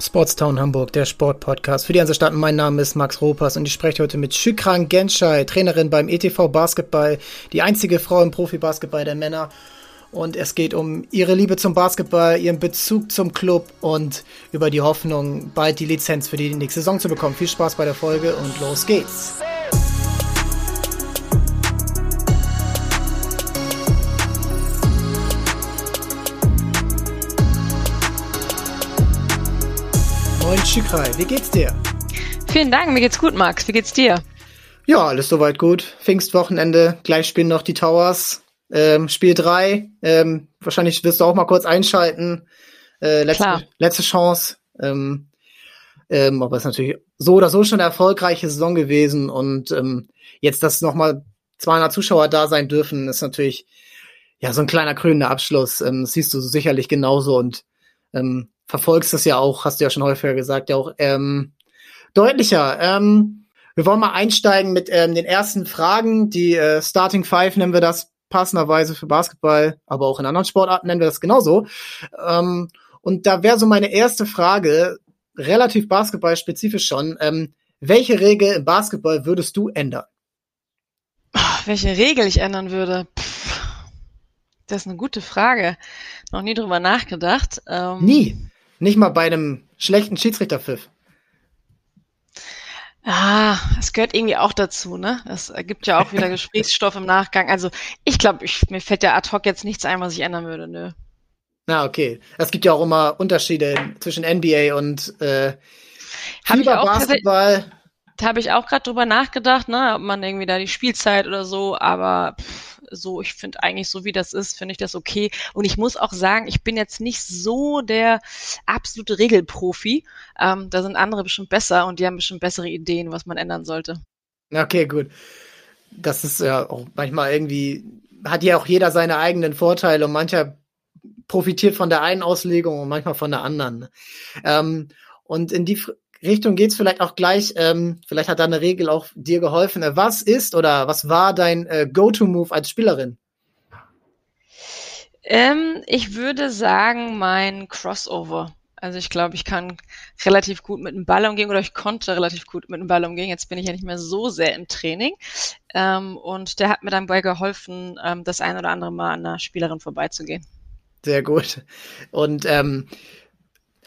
Sportstown Hamburg, der Sportpodcast für die ganze Stadt. Mein Name ist Max Ropers und ich spreche heute mit Shukran Genshai, Trainerin beim ETV Basketball, die einzige Frau im Profibasketball der Männer. Und es geht um ihre Liebe zum Basketball, ihren Bezug zum Club und über die Hoffnung, bald die Lizenz für die nächste Saison zu bekommen. Viel Spaß bei der Folge und los geht's. Moin Schikrai, wie geht's dir? Vielen Dank, mir geht's gut, Max. Wie geht's dir? Ja, alles soweit gut. Pfingstwochenende, gleich spielen noch die Towers. Ähm, Spiel 3, ähm, wahrscheinlich wirst du auch mal kurz einschalten. Äh, letzte, Klar. letzte Chance. Ähm, ähm, aber es ist natürlich so oder so schon eine erfolgreiche Saison gewesen und ähm, jetzt, dass nochmal 200 Zuschauer da sein dürfen, ist natürlich ja so ein kleiner krönender Abschluss. Ähm, das siehst du sicherlich genauso und ähm, verfolgst das ja auch, hast du ja schon häufiger gesagt, ja auch ähm, deutlicher. Ähm, wir wollen mal einsteigen mit ähm, den ersten Fragen. Die äh, Starting Five nennen wir das passenderweise für Basketball, aber auch in anderen Sportarten nennen wir das genauso. Ähm, und da wäre so meine erste Frage, relativ basketballspezifisch schon. Ähm, welche Regel im Basketball würdest du ändern? Welche Regel ich ändern würde? Pff, das ist eine gute Frage. Noch nie drüber nachgedacht. Ähm, nie. Nicht mal bei einem schlechten Schiedsrichterpfiff. Ah, es gehört irgendwie auch dazu, ne? Es gibt ja auch wieder Gesprächsstoff im Nachgang. Also ich glaube, mir fällt ja ad hoc jetzt nichts ein, was ich ändern würde, nö. Na, okay. Es gibt ja auch immer Unterschiede zwischen NBA und äh, Basketball. Da habe ich auch gerade drüber nachgedacht, ne, ob man irgendwie da die Spielzeit oder so, aber pff, so, ich finde eigentlich so wie das ist, finde ich das okay. Und ich muss auch sagen, ich bin jetzt nicht so der absolute Regelprofi. Ähm, da sind andere bestimmt besser und die haben bestimmt bessere Ideen, was man ändern sollte. Okay, gut. Das ist ja auch manchmal irgendwie, hat ja auch jeder seine eigenen Vorteile und mancher profitiert von der einen Auslegung und manchmal von der anderen. Ähm, und in die Richtung geht's vielleicht auch gleich. Ähm, vielleicht hat da eine Regel auch dir geholfen. Äh, was ist oder was war dein äh, Go-to-Move als Spielerin? Ähm, ich würde sagen, mein Crossover. Also ich glaube, ich kann relativ gut mit dem Ball umgehen oder ich konnte relativ gut mit dem Ball umgehen. Jetzt bin ich ja nicht mehr so sehr im Training. Ähm, und der hat mir dann bei geholfen, ähm, das ein oder andere Mal an einer Spielerin vorbeizugehen. Sehr gut. Und ähm,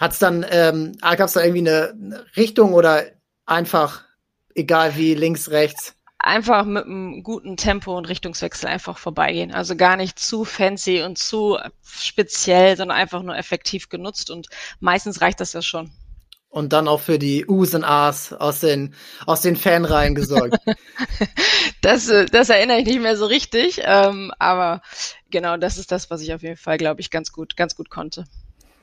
Hat's dann, ähm, gab es da irgendwie eine Richtung oder einfach egal wie links, rechts? Einfach mit einem guten Tempo und Richtungswechsel einfach vorbeigehen. Also gar nicht zu fancy und zu speziell, sondern einfach nur effektiv genutzt und meistens reicht das ja schon. Und dann auch für die U's und A's aus den, aus den Fanreihen gesorgt. das, äh, das erinnere ich nicht mehr so richtig, ähm, aber genau, das ist das, was ich auf jeden Fall, glaube ich, ganz gut, ganz gut konnte.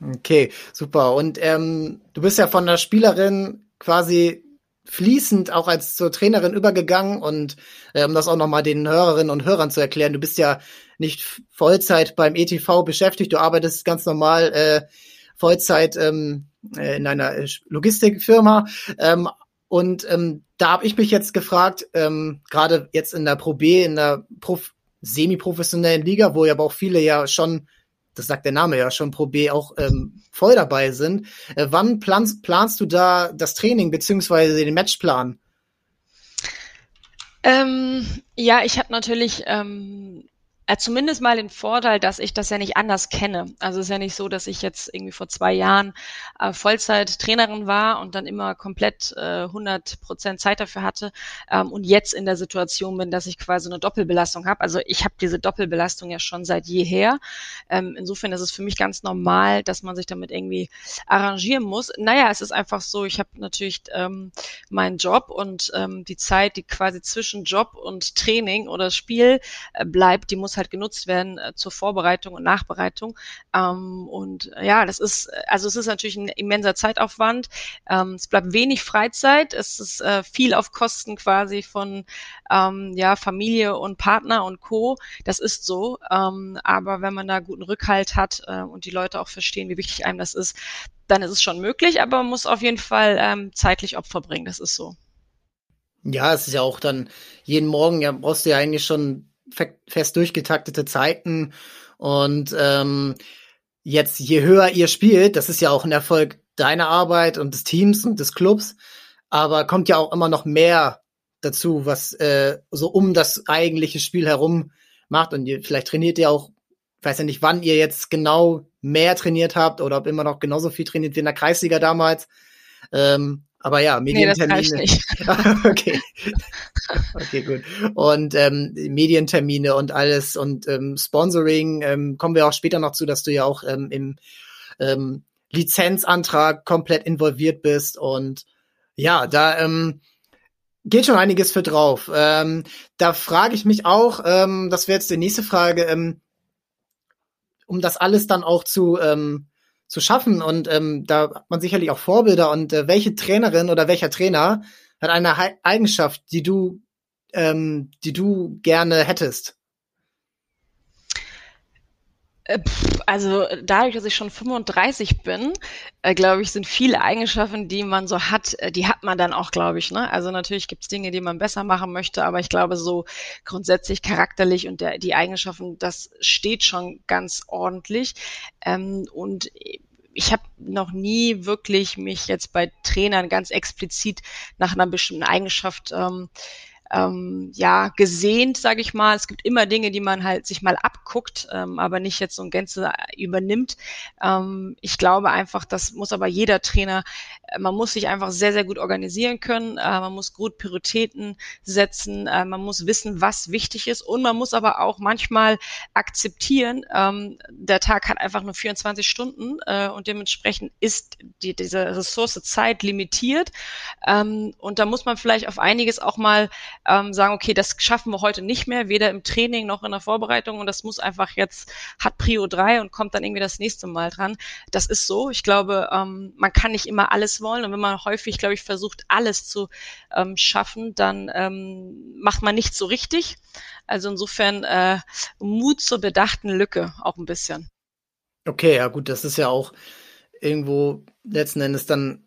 Okay, super. Und ähm, du bist ja von der Spielerin quasi fließend auch als zur Trainerin übergegangen und äh, um das auch nochmal den Hörerinnen und Hörern zu erklären, du bist ja nicht Vollzeit beim ETV beschäftigt, du arbeitest ganz normal äh, Vollzeit ähm, äh, in einer äh, Logistikfirma. Ähm, und ähm, da habe ich mich jetzt gefragt, ähm, gerade jetzt in der Pro B, in der Prof semi-professionellen Liga, wo ja aber auch viele ja schon das sagt der Name ja schon, Pro B auch ähm, voll dabei sind. Äh, wann planst, planst du da das Training beziehungsweise den Matchplan? Ähm, ja, ich habe natürlich ähm, äh, zumindest mal den Vorteil, dass ich das ja nicht anders kenne. Also es ist ja nicht so, dass ich jetzt irgendwie vor zwei Jahren äh, Vollzeit-Trainerin war und dann immer komplett äh, 100 Prozent Zeit dafür hatte ähm, und jetzt in der Situation bin, dass ich quasi eine Doppelbelastung habe. Also ich habe diese Doppelbelastung ja schon seit jeher. Ähm, insofern ist es für mich ganz normal, dass man sich damit irgendwie arrangieren muss. Naja, es ist einfach so, ich habe natürlich ähm, meinen Job und ähm, die Zeit, die quasi zwischen Job und Training oder Spiel äh, bleibt, die muss halt genutzt werden äh, zur Vorbereitung und Nachbereitung. Ähm, und äh, ja, das ist, also es ist natürlich ein immenser Zeitaufwand. Ähm, es bleibt wenig Freizeit. Es ist äh, viel auf Kosten quasi von ähm, ja, Familie und Partner und Co. Das ist so. Aber wenn man da guten Rückhalt hat äh, und die Leute auch verstehen, wie wichtig einem das ist, dann ist es schon möglich, aber man muss auf jeden Fall ähm, zeitlich Opfer bringen. Das ist so. Ja, es ist ja auch dann jeden Morgen, ja, brauchst du ja eigentlich schon fest durchgetaktete Zeiten. Und ähm, jetzt, je höher ihr spielt, das ist ja auch ein Erfolg deine Arbeit und des Teams und des Clubs, aber kommt ja auch immer noch mehr dazu, was äh, so um das eigentliche Spiel herum macht. Und ihr, vielleicht trainiert ihr auch, weiß ja nicht, wann ihr jetzt genau mehr trainiert habt oder ob immer noch genauso viel trainiert wie in der Kreisliga damals. Ähm, aber ja, Medientermine. Nee, nicht. okay. okay, gut. Und ähm, Medientermine und alles und ähm, Sponsoring ähm, kommen wir auch später noch zu, dass du ja auch ähm, im ähm, Lizenzantrag komplett involviert bist und ja, da ähm, geht schon einiges für drauf. Ähm, da frage ich mich auch, ähm, das wäre jetzt die nächste Frage, ähm, um das alles dann auch zu ähm, zu schaffen und ähm, da hat man sicherlich auch Vorbilder und äh, welche Trainerin oder welcher Trainer hat eine He Eigenschaft, die du ähm, die du gerne hättest? Äh, also dadurch, dass ich schon 35 bin, äh, glaube ich, sind viele Eigenschaften, die man so hat, äh, die hat man dann auch, glaube ich. Ne? Also natürlich gibt es Dinge, die man besser machen möchte, aber ich glaube, so grundsätzlich charakterlich und der, die Eigenschaften, das steht schon ganz ordentlich. Ähm, und ich habe noch nie wirklich mich jetzt bei Trainern ganz explizit nach einer bestimmten Eigenschaft ähm, ähm, ja gesehnt, sage ich mal. Es gibt immer Dinge, die man halt sich mal abguckt, ähm, aber nicht jetzt so ein Gänze übernimmt. Ähm, ich glaube einfach, das muss aber jeder Trainer. Äh, man muss sich einfach sehr, sehr gut organisieren können. Äh, man muss gut Prioritäten setzen. Äh, man muss wissen, was wichtig ist und man muss aber auch manchmal akzeptieren, ähm, der Tag hat einfach nur 24 Stunden äh, und dementsprechend ist die, diese Ressource Zeit limitiert. Ähm, und da muss man vielleicht auf einiges auch mal ähm, sagen, okay, das schaffen wir heute nicht mehr, weder im Training noch in der Vorbereitung und das muss einfach jetzt, hat Prio 3 und kommt dann irgendwie das nächste Mal dran. Das ist so. Ich glaube, ähm, man kann nicht immer alles wollen und wenn man häufig, glaube ich, versucht, alles zu ähm, schaffen, dann ähm, macht man nichts so richtig. Also insofern äh, Mut zur bedachten Lücke auch ein bisschen. Okay, ja gut, das ist ja auch irgendwo letzten Endes dann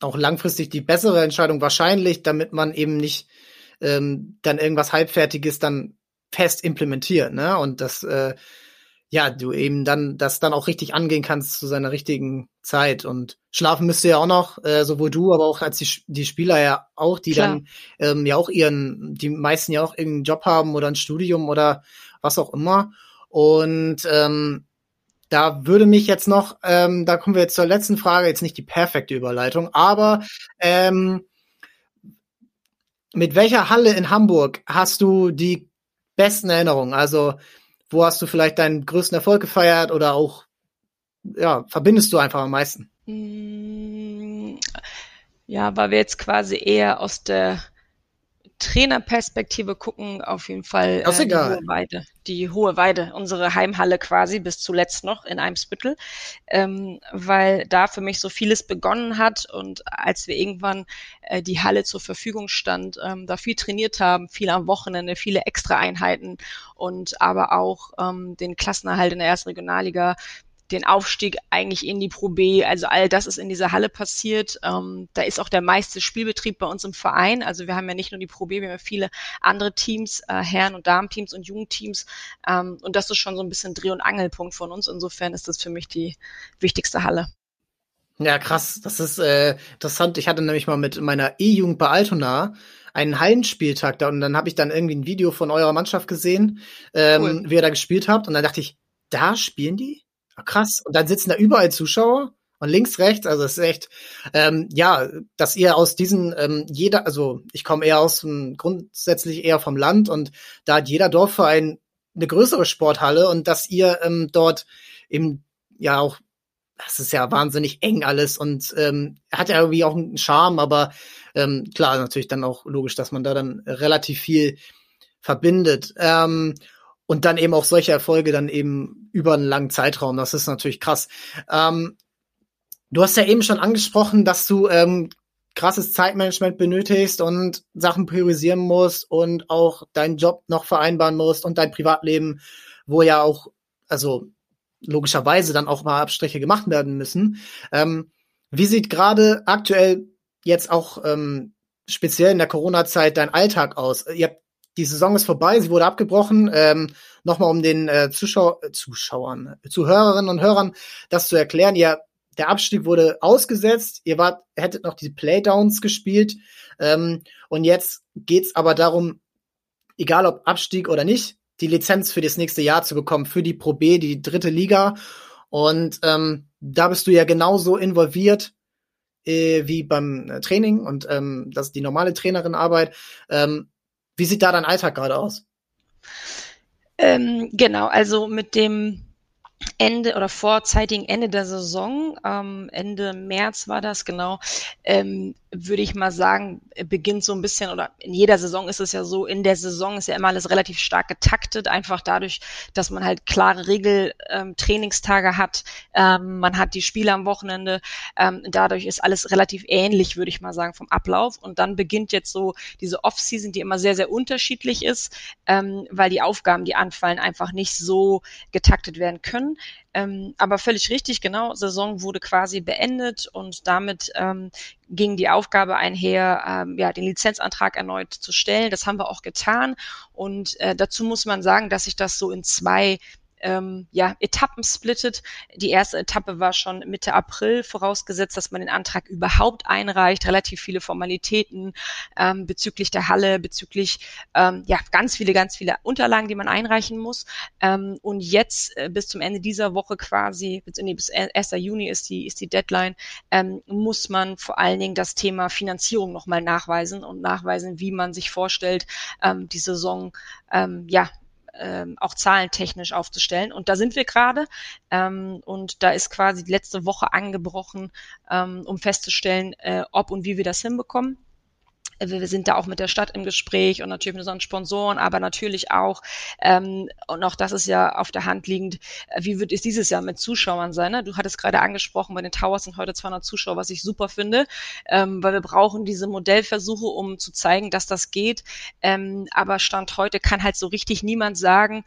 auch langfristig die bessere Entscheidung wahrscheinlich, damit man eben nicht ähm, dann irgendwas halbfertiges dann fest implementiert, ne? Und das äh, ja, du eben dann das dann auch richtig angehen kannst zu seiner richtigen Zeit und schlafen müsste ja auch noch, äh, sowohl du, aber auch als die, die Spieler ja auch, die Klar. dann ähm, ja auch ihren, die meisten ja auch irgendeinen Job haben oder ein Studium oder was auch immer und ähm, da würde mich jetzt noch, ähm, da kommen wir jetzt zur letzten Frage, jetzt nicht die perfekte Überleitung, aber ähm, mit welcher Halle in Hamburg hast du die besten Erinnerungen? Also, wo hast du vielleicht deinen größten Erfolg gefeiert oder auch, ja, verbindest du einfach am meisten? Mm, ja, weil wir jetzt quasi eher aus der Trainerperspektive gucken, auf jeden Fall äh, die Hohe Weide. Die Hohe Weide, unsere Heimhalle quasi bis zuletzt noch in Eimsbüttel, ähm, weil da für mich so vieles begonnen hat und als wir irgendwann äh, die Halle zur Verfügung stand, ähm, da viel trainiert haben, viel am Wochenende, viele extra Einheiten und aber auch ähm, den Klassenerhalt in der ersten Regionalliga den Aufstieg eigentlich in die Pro B. Also all das ist in dieser Halle passiert. Ähm, da ist auch der meiste Spielbetrieb bei uns im Verein. Also wir haben ja nicht nur die Pro B, wir haben ja viele andere Teams, äh, Herren- und Damenteams und Jugendteams. Ähm, und das ist schon so ein bisschen Dreh- und Angelpunkt von uns. Insofern ist das für mich die wichtigste Halle. Ja, krass. Das ist äh, interessant. Ich hatte nämlich mal mit meiner E-Jugend bei Altona einen Hallenspieltag da und dann habe ich dann irgendwie ein Video von eurer Mannschaft gesehen, ähm, cool. wie ihr da gespielt habt und dann dachte ich, da spielen die? Krass. Und dann sitzen da überall Zuschauer und links, rechts, also es ist echt, ähm, ja, dass ihr aus diesen, ähm, jeder, also ich komme eher aus um, grundsätzlich eher vom Land und da hat jeder Dorfverein eine größere Sporthalle und dass ihr ähm, dort eben ja auch, das ist ja wahnsinnig eng alles und ähm, hat ja irgendwie auch einen Charme, aber ähm, klar, natürlich dann auch logisch, dass man da dann relativ viel verbindet. Ähm, und dann eben auch solche Erfolge dann eben über einen langen Zeitraum. Das ist natürlich krass. Ähm, du hast ja eben schon angesprochen, dass du ähm, krasses Zeitmanagement benötigst und Sachen priorisieren musst und auch deinen Job noch vereinbaren musst und dein Privatleben, wo ja auch, also logischerweise dann auch mal Abstriche gemacht werden müssen. Ähm, wie sieht gerade aktuell jetzt auch ähm, speziell in der Corona-Zeit dein Alltag aus? Ihr habt die Saison ist vorbei, sie wurde abgebrochen. Ähm, Nochmal um den äh, Zuschau äh, Zuschauern, Zuhörerinnen und Hörern das zu erklären. Ihr der Abstieg wurde ausgesetzt, ihr wart, hättet noch die Playdowns gespielt ähm, und jetzt geht's aber darum, egal ob Abstieg oder nicht, die Lizenz für das nächste Jahr zu bekommen, für die Pro B, die dritte Liga. Und ähm, da bist du ja genauso involviert äh, wie beim äh, Training und ähm, das ist die normale Trainerin-Arbeit. Ähm, wie sieht da dein Alltag gerade aus? Ähm, genau, also mit dem Ende oder vorzeitigen Ende der Saison, ähm, Ende März war das genau, ähm, würde ich mal sagen, beginnt so ein bisschen, oder in jeder Saison ist es ja so, in der Saison ist ja immer alles relativ stark getaktet, einfach dadurch, dass man halt klare Regel-Trainingstage ähm, hat, ähm, man hat die Spiele am Wochenende, ähm, dadurch ist alles relativ ähnlich, würde ich mal sagen, vom Ablauf. Und dann beginnt jetzt so diese Off-Season, die immer sehr, sehr unterschiedlich ist, ähm, weil die Aufgaben, die anfallen, einfach nicht so getaktet werden können. Ähm, aber völlig richtig, genau, Saison wurde quasi beendet und damit ähm, ging die Aufgabe einher, ähm, ja, den Lizenzantrag erneut zu stellen. Das haben wir auch getan. Und äh, dazu muss man sagen, dass sich das so in zwei ähm, ja, Etappen splittet. Die erste Etappe war schon Mitte April, vorausgesetzt, dass man den Antrag überhaupt einreicht. Relativ viele Formalitäten ähm, bezüglich der Halle, bezüglich ähm, ja ganz viele, ganz viele Unterlagen, die man einreichen muss. Ähm, und jetzt äh, bis zum Ende dieser Woche quasi, nee, bis 1. Juni ist die ist die Deadline, ähm, muss man vor allen Dingen das Thema Finanzierung nochmal nachweisen und nachweisen, wie man sich vorstellt, ähm, die Saison ähm, ja ähm, auch zahlentechnisch aufzustellen. Und da sind wir gerade. Ähm, und da ist quasi die letzte Woche angebrochen, ähm, um festzustellen, äh, ob und wie wir das hinbekommen wir sind da auch mit der Stadt im Gespräch und natürlich mit unseren Sponsoren, aber natürlich auch, ähm, und auch das ist ja auf der Hand liegend, äh, wie wird es dieses Jahr mit Zuschauern sein? Ne? Du hattest gerade angesprochen, bei den Towers sind heute 200 Zuschauer, was ich super finde, ähm, weil wir brauchen diese Modellversuche, um zu zeigen, dass das geht. Ähm, aber Stand heute kann halt so richtig niemand sagen,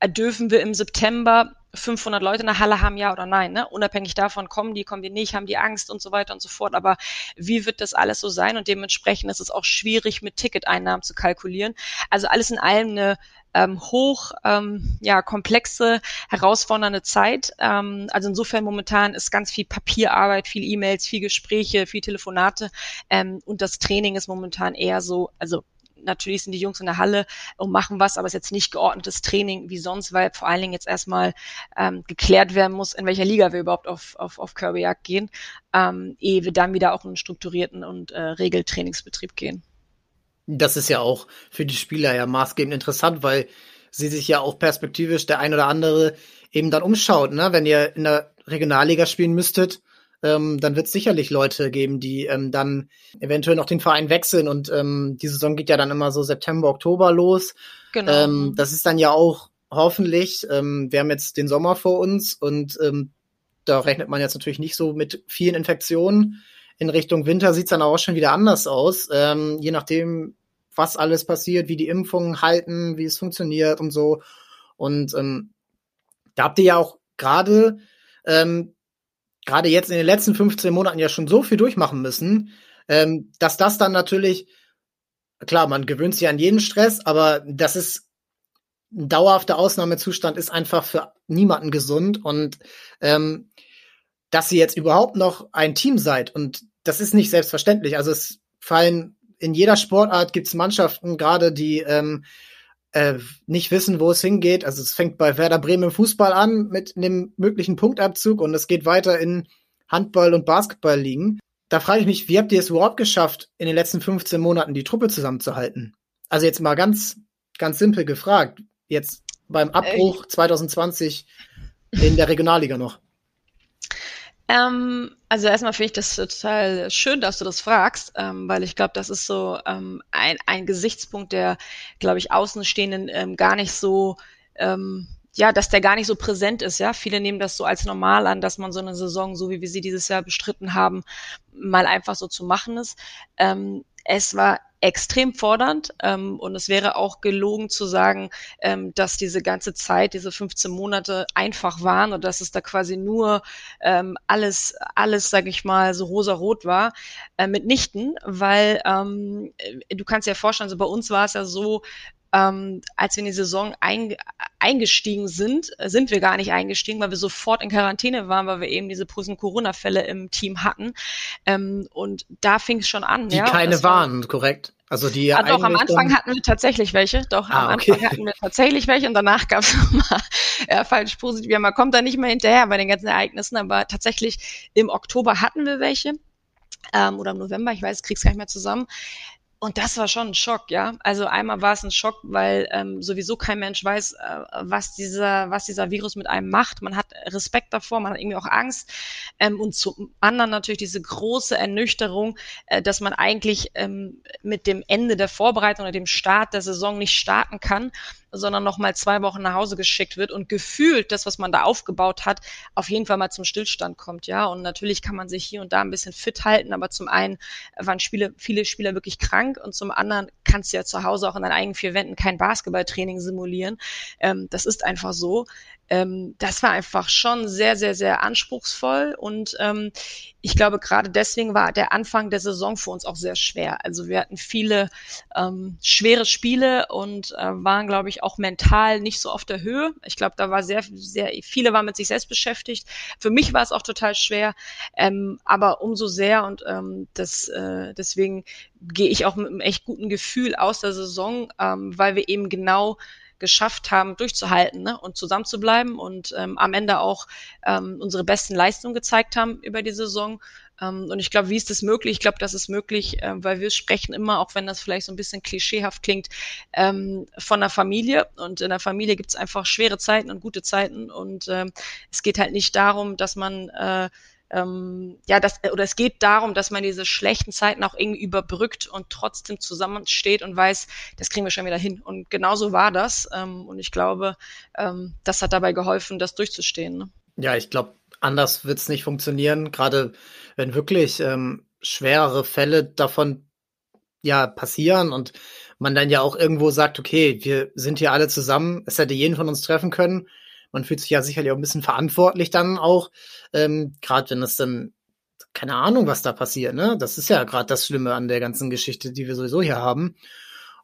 äh, dürfen wir im September 500 Leute in der Halle haben, ja oder nein. Ne? Unabhängig davon, kommen die, kommen die nicht, haben die Angst und so weiter und so fort. Aber wie wird das alles so sein? Und dementsprechend ist es auch schwierig, mit Ticketeinnahmen zu kalkulieren. Also alles in allem eine ähm, hoch ähm, ja, komplexe, herausfordernde Zeit. Ähm, also insofern momentan ist ganz viel Papierarbeit, viel E-Mails, viel Gespräche, viel Telefonate ähm, und das Training ist momentan eher so, also natürlich sind die Jungs in der Halle und machen was, aber es ist jetzt nicht geordnetes Training wie sonst, weil vor allen Dingen jetzt erstmal ähm, geklärt werden muss, in welcher Liga wir überhaupt auf, auf, auf Kirbyjagd gehen, ähm, ehe wir dann wieder auch in einen strukturierten und äh, Regeltrainingsbetrieb gehen. Das ist ja auch für die Spieler ja maßgebend interessant, weil sie sich ja auch perspektivisch der ein oder andere eben dann umschaut, ne? Wenn ihr in der Regionalliga spielen müsstet, ähm, dann wird es sicherlich Leute geben, die ähm, dann eventuell noch den Verein wechseln und ähm, die Saison geht ja dann immer so September, Oktober los. Genau. Ähm, das ist dann ja auch hoffentlich, ähm, wir haben jetzt den Sommer vor uns und ähm, da rechnet man jetzt natürlich nicht so mit vielen Infektionen. In Richtung Winter sieht's dann auch schon wieder anders aus, ähm, je nachdem, was alles passiert, wie die Impfungen halten, wie es funktioniert und so. Und ähm, da habt ihr ja auch gerade ähm, gerade jetzt in den letzten 15 Monaten ja schon so viel durchmachen müssen, ähm, dass das dann natürlich, klar, man gewöhnt sich an jeden Stress, aber das ist ein dauerhafter Ausnahmezustand ist einfach für niemanden gesund und ähm, dass ihr jetzt überhaupt noch ein Team seid und das ist nicht selbstverständlich. Also es fallen in jeder Sportart gibt es Mannschaften, gerade die ähm, äh, nicht wissen, wo es hingeht. Also es fängt bei Werder Bremen im Fußball an mit einem möglichen Punktabzug und es geht weiter in Handball- und Basketball liegen. Da frage ich mich, wie habt ihr es überhaupt geschafft, in den letzten 15 Monaten die Truppe zusammenzuhalten? Also jetzt mal ganz, ganz simpel gefragt. Jetzt beim Abbruch äh, 2020 in der Regionalliga noch. Ähm, also erstmal finde ich das total schön, dass du das fragst, ähm, weil ich glaube, das ist so ähm, ein, ein Gesichtspunkt, der, glaube ich, Außenstehenden ähm, gar nicht so ähm, ja, dass der gar nicht so präsent ist, ja. Viele nehmen das so als normal an, dass man so eine Saison, so wie wir sie dieses Jahr bestritten haben, mal einfach so zu machen ist. Ähm, es war extrem fordernd ähm, und es wäre auch gelogen zu sagen, ähm, dass diese ganze Zeit, diese 15 Monate einfach waren und dass es da quasi nur ähm, alles, alles, sag ich mal, so rosa-rot war, äh, mitnichten, weil ähm, du kannst dir ja vorstellen, so bei uns war es ja so, ähm, als wir in die Saison ein, eingestiegen sind, sind wir gar nicht eingestiegen, weil wir sofort in Quarantäne waren, weil wir eben diese Corona-Fälle im Team hatten. Ähm, und da fing es schon an. Die ja, keine waren, war, korrekt? Also die ja, doch, am Anfang hatten wir tatsächlich welche. Doch, ah, am Anfang okay. hatten wir tatsächlich welche und danach gab es nochmal ja, falsch positiv. Ja, man kommt da nicht mehr hinterher bei den ganzen Ereignissen, aber tatsächlich im Oktober hatten wir welche. Ähm, oder im November, ich weiß, krieg's gar nicht mehr zusammen. Und das war schon ein Schock, ja. Also einmal war es ein Schock, weil ähm, sowieso kein Mensch weiß, äh, was dieser, was dieser Virus mit einem macht. Man hat Respekt davor, man hat irgendwie auch Angst. Ähm, und zum anderen natürlich diese große Ernüchterung, äh, dass man eigentlich ähm, mit dem Ende der Vorbereitung oder dem Start der Saison nicht starten kann sondern noch mal zwei Wochen nach Hause geschickt wird und gefühlt das, was man da aufgebaut hat, auf jeden Fall mal zum Stillstand kommt, ja. Und natürlich kann man sich hier und da ein bisschen fit halten, aber zum einen waren Spiele, viele Spieler wirklich krank und zum anderen kannst du ja zu Hause auch in deinen eigenen vier Wänden kein Basketballtraining simulieren. Ähm, das ist einfach so ähm, das war einfach schon sehr, sehr, sehr anspruchsvoll und ähm, ich glaube, gerade deswegen war der Anfang der Saison für uns auch sehr schwer. Also wir hatten viele ähm, schwere Spiele und äh, waren, glaube ich, auch mental nicht so auf der Höhe. Ich glaube, da war sehr, sehr, viele waren mit sich selbst beschäftigt. Für mich war es auch total schwer, ähm, aber umso sehr und ähm, das, äh, deswegen gehe ich auch mit einem echt guten Gefühl aus der Saison, ähm, weil wir eben genau geschafft haben, durchzuhalten ne? und zusammenzubleiben und ähm, am Ende auch ähm, unsere besten Leistungen gezeigt haben über die Saison. Ähm, und ich glaube, wie ist das möglich? Ich glaube, das ist möglich, äh, weil wir sprechen immer, auch wenn das vielleicht so ein bisschen klischeehaft klingt, ähm, von der Familie. Und in der Familie gibt es einfach schwere Zeiten und gute Zeiten. Und ähm, es geht halt nicht darum, dass man äh, ähm, ja, das, oder es geht darum, dass man diese schlechten Zeiten auch irgendwie überbrückt und trotzdem zusammensteht und weiß, das kriegen wir schon wieder hin. Und genauso war das. Ähm, und ich glaube, ähm, das hat dabei geholfen, das durchzustehen. Ne? Ja, ich glaube, anders wird es nicht funktionieren, gerade wenn wirklich ähm, schwerere Fälle davon ja passieren und man dann ja auch irgendwo sagt, okay, wir sind hier alle zusammen, es hätte jeden von uns treffen können man fühlt sich ja sicherlich auch ein bisschen verantwortlich dann auch, ähm, gerade wenn es dann keine Ahnung, was da passiert, ne? Das ist ja gerade das Schlimme an der ganzen Geschichte, die wir sowieso hier haben.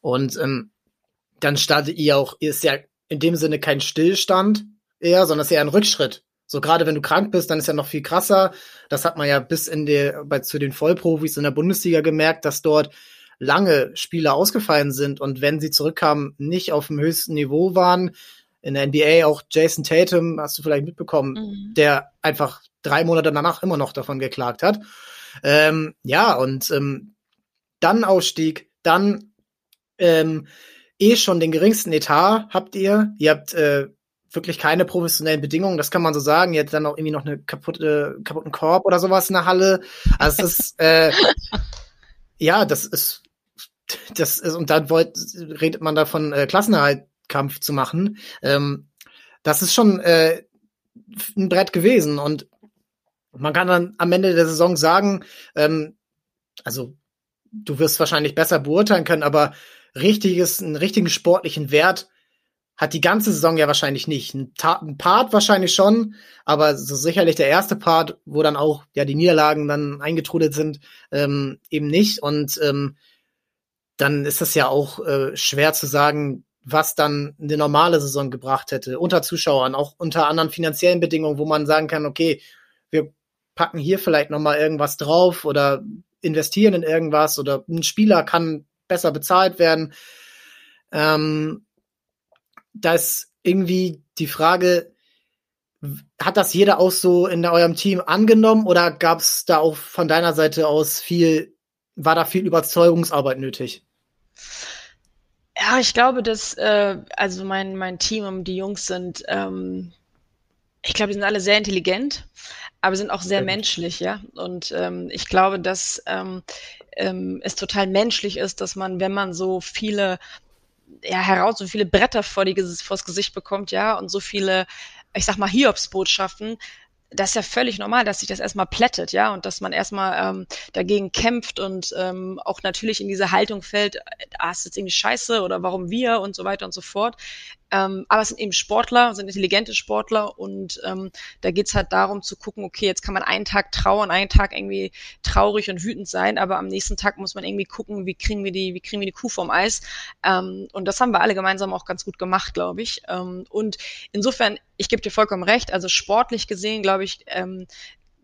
Und ähm, dann startet ihr auch, ist ja in dem Sinne kein Stillstand eher, sondern es ist eher ein Rückschritt. So gerade wenn du krank bist, dann ist ja noch viel krasser. Das hat man ja bis in der, bei zu den Vollprofis in der Bundesliga gemerkt, dass dort lange Spieler ausgefallen sind und wenn sie zurückkamen, nicht auf dem höchsten Niveau waren, in der NBA auch Jason Tatum, hast du vielleicht mitbekommen, mhm. der einfach drei Monate danach immer noch davon geklagt hat. Ähm, ja, und ähm, dann Ausstieg, dann ähm, eh schon den geringsten Etat habt ihr. Ihr habt äh, wirklich keine professionellen Bedingungen, das kann man so sagen. Ihr habt dann auch irgendwie noch eine kaputte, kaputten Korb oder sowas in der Halle. Also das ist, äh, ja, das ist, das ist, und dann wollt, redet man da von äh, Klassenerhalt Kampf zu machen. Ähm, das ist schon äh, ein Brett gewesen und man kann dann am Ende der Saison sagen, ähm, also du wirst wahrscheinlich besser beurteilen können, aber richtiges, einen richtigen sportlichen Wert hat die ganze Saison ja wahrscheinlich nicht. Ein, ein, Part wahrscheinlich schon, aber so sicherlich der erste Part, wo dann auch ja die Niederlagen dann eingetrudelt sind, ähm, eben nicht. Und ähm, dann ist das ja auch äh, schwer zu sagen, was dann eine normale Saison gebracht hätte, unter Zuschauern, auch unter anderen finanziellen Bedingungen, wo man sagen kann, okay, wir packen hier vielleicht nochmal irgendwas drauf oder investieren in irgendwas oder ein Spieler kann besser bezahlt werden. Ähm, da ist irgendwie die Frage, hat das jeder auch so in eurem Team angenommen oder gab es da auch von deiner Seite aus viel, war da viel Überzeugungsarbeit nötig? Ja, ich glaube, dass äh, also mein mein Team und die Jungs sind, ähm, ich glaube, die sind alle sehr intelligent, aber sind auch sehr ja. menschlich, ja. Und ähm, ich glaube, dass ähm, ähm, es total menschlich ist, dass man, wenn man so viele ja heraus so viele Bretter vor die vors Gesicht bekommt, ja, und so viele, ich sag mal Hiobsbotschaften, das ist ja völlig normal, dass sich das erstmal plättet, ja, und dass man erstmal ähm, dagegen kämpft und ähm, auch natürlich in diese Haltung fällt, ah, ist jetzt irgendwie scheiße oder warum wir und so weiter und so fort. Ähm, aber es sind eben Sportler, sind intelligente Sportler und ähm, da geht's halt darum zu gucken, okay, jetzt kann man einen Tag trauern, einen Tag irgendwie traurig und wütend sein, aber am nächsten Tag muss man irgendwie gucken, wie kriegen wir die, wie kriegen wir die Kuh vom Eis. Ähm, und das haben wir alle gemeinsam auch ganz gut gemacht, glaube ich. Ähm, und insofern, ich gebe dir vollkommen recht, also sportlich gesehen, glaube ich, ähm,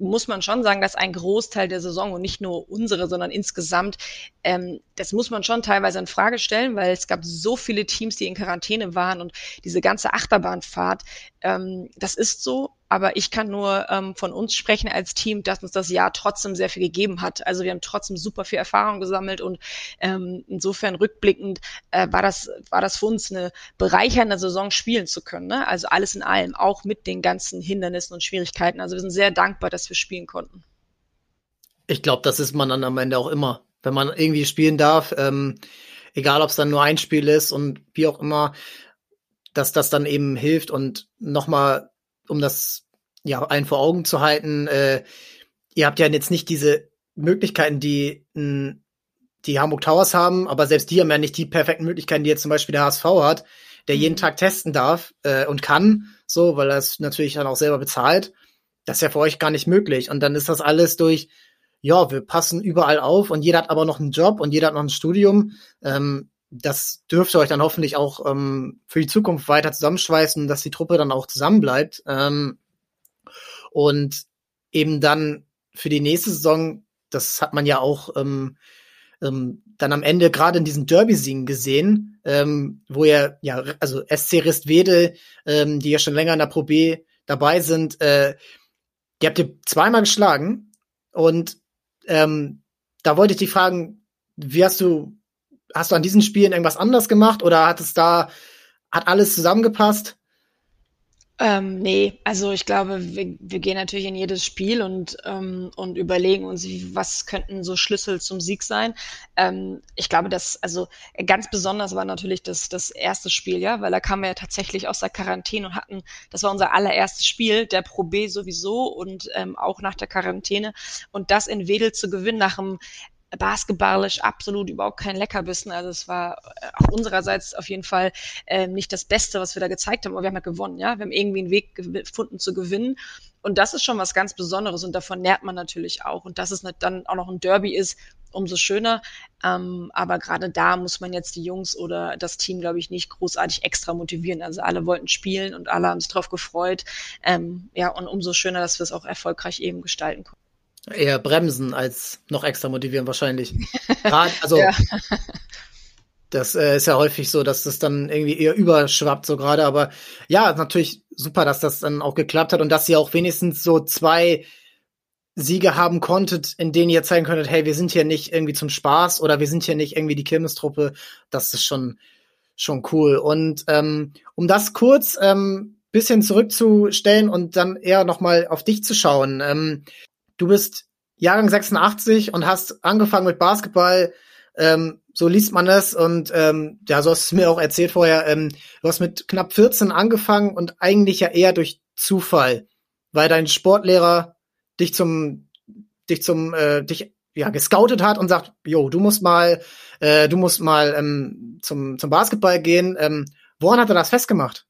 muss man schon sagen, dass ein Großteil der Saison und nicht nur unsere, sondern insgesamt, ähm, das muss man schon teilweise in Frage stellen, weil es gab so viele Teams, die in Quarantäne waren und diese ganze Achterbahnfahrt, ähm, das ist so, aber ich kann nur ähm, von uns sprechen als Team, dass uns das Jahr trotzdem sehr viel gegeben hat. Also wir haben trotzdem super viel Erfahrung gesammelt und ähm, insofern rückblickend äh, war das war das für uns eine bereichernde Saison spielen zu können. Ne? Also alles in allem, auch mit den ganzen Hindernissen und Schwierigkeiten. Also wir sind sehr dankbar, dass wir spielen konnten. Ich glaube, das ist man dann am Ende auch immer, wenn man irgendwie spielen darf. Ähm, egal, ob es dann nur ein Spiel ist und wie auch immer, dass das dann eben hilft und nochmal um das ja allen vor Augen zu halten, äh, ihr habt ja jetzt nicht diese Möglichkeiten, die mh, die Hamburg Towers haben, aber selbst die haben ja nicht die perfekten Möglichkeiten, die jetzt zum Beispiel der HSV hat, der mhm. jeden Tag testen darf äh, und kann, so, weil er es natürlich dann auch selber bezahlt. Das ist ja für euch gar nicht möglich. Und dann ist das alles durch, ja, wir passen überall auf und jeder hat aber noch einen Job und jeder hat noch ein Studium. Ähm, das dürfte euch dann hoffentlich auch ähm, für die Zukunft weiter zusammenschweißen, dass die Truppe dann auch zusammenbleibt. Ähm, und eben dann für die nächste Saison, das hat man ja auch ähm, ähm, dann am Ende gerade in diesen Derby-Siegen gesehen, ähm, wo ja, ja, also SC Ristwede, ähm, die ja schon länger in der Pro B dabei sind, äh, die habt ihr zweimal geschlagen und ähm, da wollte ich dich fragen, wie hast du hast du an diesen Spielen irgendwas anders gemacht oder hat es da, hat alles zusammengepasst? Ähm, nee, also ich glaube, wir, wir gehen natürlich in jedes Spiel und, ähm, und überlegen uns, was könnten so Schlüssel zum Sieg sein. Ähm, ich glaube, dass, also ganz besonders war natürlich das, das erste Spiel, ja, weil da kamen wir ja tatsächlich aus der Quarantäne und hatten, das war unser allererstes Spiel, der Pro B sowieso und ähm, auch nach der Quarantäne. Und das in Wedel zu gewinnen nach einem basketballisch absolut überhaupt kein Leckerbissen. Also es war äh, auf unsererseits auf jeden Fall äh, nicht das Beste, was wir da gezeigt haben, aber wir haben ja gewonnen, ja. Wir haben irgendwie einen Weg gefunden zu gewinnen. Und das ist schon was ganz Besonderes und davon nährt man natürlich auch. Und dass es dann auch noch ein Derby ist, umso schöner. Ähm, aber gerade da muss man jetzt die Jungs oder das Team, glaube ich, nicht großartig extra motivieren. Also alle wollten spielen und alle haben sich drauf gefreut. Ähm, ja, und umso schöner, dass wir es auch erfolgreich eben gestalten konnten. Eher bremsen als noch extra motivieren wahrscheinlich. Grad, also ja. das äh, ist ja häufig so, dass das dann irgendwie eher überschwappt so gerade. Aber ja, natürlich super, dass das dann auch geklappt hat und dass ihr auch wenigstens so zwei Siege haben konntet, in denen ihr zeigen könntet, hey, wir sind hier nicht irgendwie zum Spaß oder wir sind hier nicht irgendwie die Kirmestruppe. Das ist schon schon cool. Und ähm, um das kurz ähm, bisschen zurückzustellen und dann eher noch mal auf dich zu schauen. Ähm, du bist Jahrgang 86 und hast angefangen mit Basketball. Ähm, so liest man es und ähm, ja, so hast du es mir auch erzählt vorher. Ähm, du hast mit knapp 14 angefangen und eigentlich ja eher durch Zufall, weil dein Sportlehrer dich zum dich zum äh, dich ja gescoutet hat und sagt, jo, du musst mal äh, du musst mal ähm, zum zum Basketball gehen. Ähm, woran hat er das festgemacht?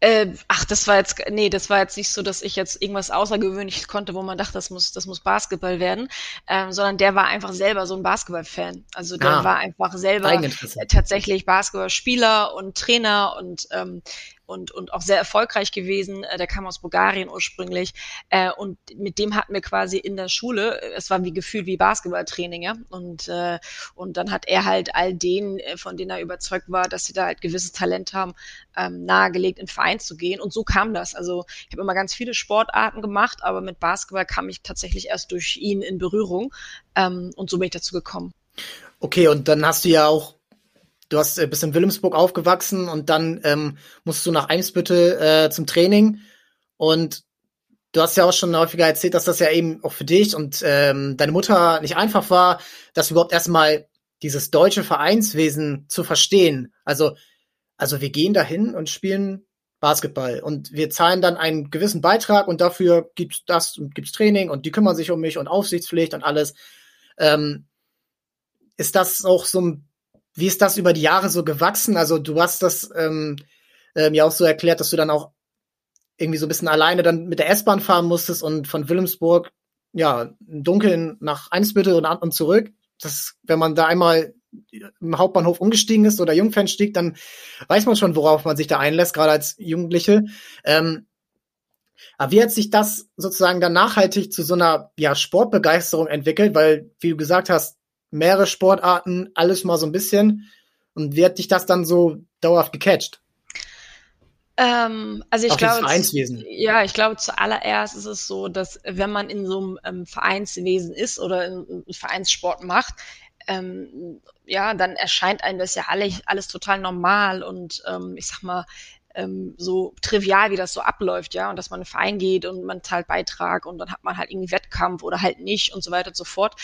Äh, ach, das war jetzt, nee, das war jetzt nicht so, dass ich jetzt irgendwas Außergewöhnliches konnte, wo man dachte, das muss, das muss Basketball werden, ähm, sondern der war einfach selber so ein Basketball-Fan. Also der ah, war einfach selber tatsächlich Basketballspieler und Trainer und ähm, und, und auch sehr erfolgreich gewesen. Äh, der kam aus Bulgarien ursprünglich. Äh, und mit dem hatten wir quasi in der Schule, äh, es war wie gefühlt wie Basketballtraining, ja. Und, äh, und dann hat er halt all denen, äh, von denen er überzeugt war, dass sie da halt gewisses Talent haben, ähm, nahegelegt, in Verein zu gehen. Und so kam das. Also ich habe immer ganz viele Sportarten gemacht, aber mit Basketball kam ich tatsächlich erst durch ihn in Berührung. Ähm, und so bin ich dazu gekommen. Okay, und dann hast du ja auch du hast äh, bist in Wilhelmsburg aufgewachsen und dann ähm, musst du nach Eimsbüttel äh, zum Training und du hast ja auch schon häufiger erzählt, dass das ja eben auch für dich und ähm, deine Mutter nicht einfach war, das überhaupt erstmal dieses deutsche Vereinswesen zu verstehen. Also, also wir gehen dahin und spielen Basketball und wir zahlen dann einen gewissen Beitrag und dafür gibt's das und gibt's Training und die kümmern sich um mich und Aufsichtspflicht und alles. Ähm, ist das auch so ein wie ist das über die Jahre so gewachsen? Also du hast das ähm, äh, mir auch so erklärt, dass du dann auch irgendwie so ein bisschen alleine dann mit der S-Bahn fahren musstest und von Wilhelmsburg ja im Dunkeln nach Einsbüttel und, und zurück. Das, wenn man da einmal im Hauptbahnhof umgestiegen ist oder Jungfernstieg, dann weiß man schon, worauf man sich da einlässt, gerade als Jugendliche. Ähm, aber wie hat sich das sozusagen dann nachhaltig zu so einer ja, Sportbegeisterung entwickelt? Weil, wie du gesagt hast, mehrere Sportarten, alles mal so ein bisschen. Und wie hat dich das dann so dauerhaft gecatcht? Ähm, also ich glaube, ja, ich glaube zuallererst ist es so, dass wenn man in so einem ähm, Vereinswesen ist oder in, in Vereinssport macht, ähm, ja, dann erscheint einem das ja alles, alles total normal und ähm, ich sag mal, ähm, so trivial, wie das so abläuft, ja, und dass man in einen Verein geht und man zahlt Beitrag und dann hat man halt irgendwie Wettkampf oder halt nicht und so weiter und so fort.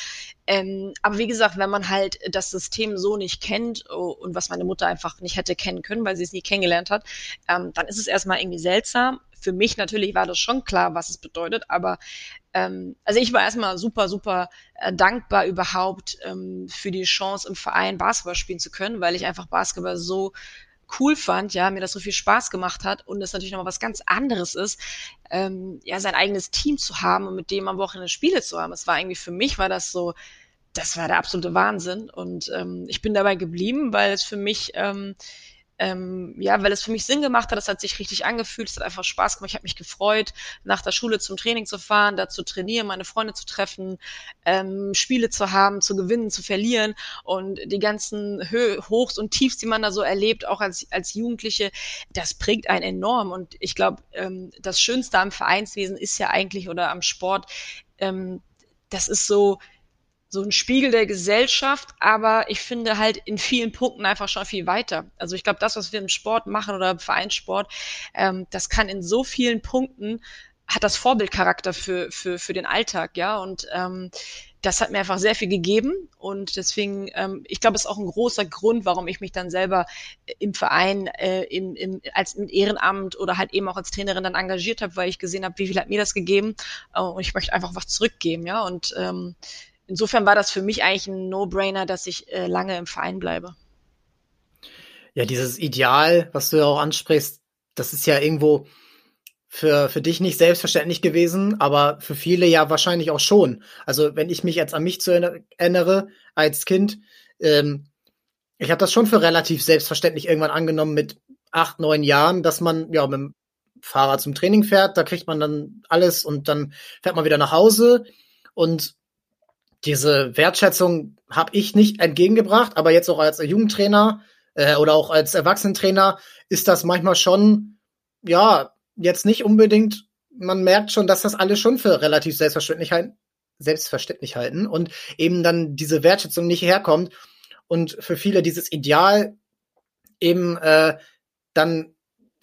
Ähm, aber wie gesagt, wenn man halt das System so nicht kennt oh, und was meine Mutter einfach nicht hätte kennen können, weil sie es nie kennengelernt hat, ähm, dann ist es erstmal irgendwie seltsam. Für mich natürlich war das schon klar, was es bedeutet, aber ähm, also ich war erstmal super, super äh, dankbar überhaupt ähm, für die Chance im Verein Basketball spielen zu können, weil ich einfach Basketball so cool fand, ja, mir das so viel Spaß gemacht hat und es natürlich nochmal was ganz anderes ist, ähm, ja, sein eigenes Team zu haben und mit dem am Wochenende Spiele zu haben. Es war irgendwie für mich war das so, das war der absolute Wahnsinn und ähm, ich bin dabei geblieben, weil es für mich ähm, ähm, ja, weil es für mich Sinn gemacht hat, es hat sich richtig angefühlt, es hat einfach Spaß gemacht, ich habe mich gefreut, nach der Schule zum Training zu fahren, da zu trainieren, meine Freunde zu treffen, ähm, Spiele zu haben, zu gewinnen, zu verlieren und die ganzen Hö Hochs und Tiefs, die man da so erlebt, auch als, als Jugendliche, das prägt einen enorm und ich glaube, ähm, das Schönste am Vereinswesen ist ja eigentlich oder am Sport, ähm, das ist so, so ein Spiegel der Gesellschaft, aber ich finde halt in vielen Punkten einfach schon viel weiter. Also ich glaube, das, was wir im Sport machen oder im Vereinssport, ähm, das kann in so vielen Punkten hat das Vorbildcharakter für, für, für den Alltag, ja. Und ähm, das hat mir einfach sehr viel gegeben. Und deswegen, ähm, ich glaube, es ist auch ein großer Grund, warum ich mich dann selber im Verein, äh, im, im, als im Ehrenamt oder halt eben auch als Trainerin dann engagiert habe, weil ich gesehen habe, wie viel hat mir das gegeben. Äh, und ich möchte einfach was zurückgeben, ja. Und ähm, insofern war das für mich eigentlich ein No-Brainer, dass ich äh, lange im Verein bleibe. Ja, dieses Ideal, was du ja auch ansprichst, das ist ja irgendwo für, für dich nicht selbstverständlich gewesen, aber für viele ja wahrscheinlich auch schon. Also wenn ich mich jetzt an mich zu erinnere als Kind, ähm, ich habe das schon für relativ selbstverständlich irgendwann angenommen mit acht, neun Jahren, dass man ja mit dem Fahrrad zum Training fährt, da kriegt man dann alles und dann fährt man wieder nach Hause und diese Wertschätzung habe ich nicht entgegengebracht, aber jetzt auch als Jugendtrainer äh, oder auch als Erwachsenentrainer ist das manchmal schon, ja, jetzt nicht unbedingt, man merkt schon, dass das alle schon für relativ selbstverständlich selbstverständlich halten und eben dann diese Wertschätzung nicht herkommt und für viele dieses Ideal eben äh, dann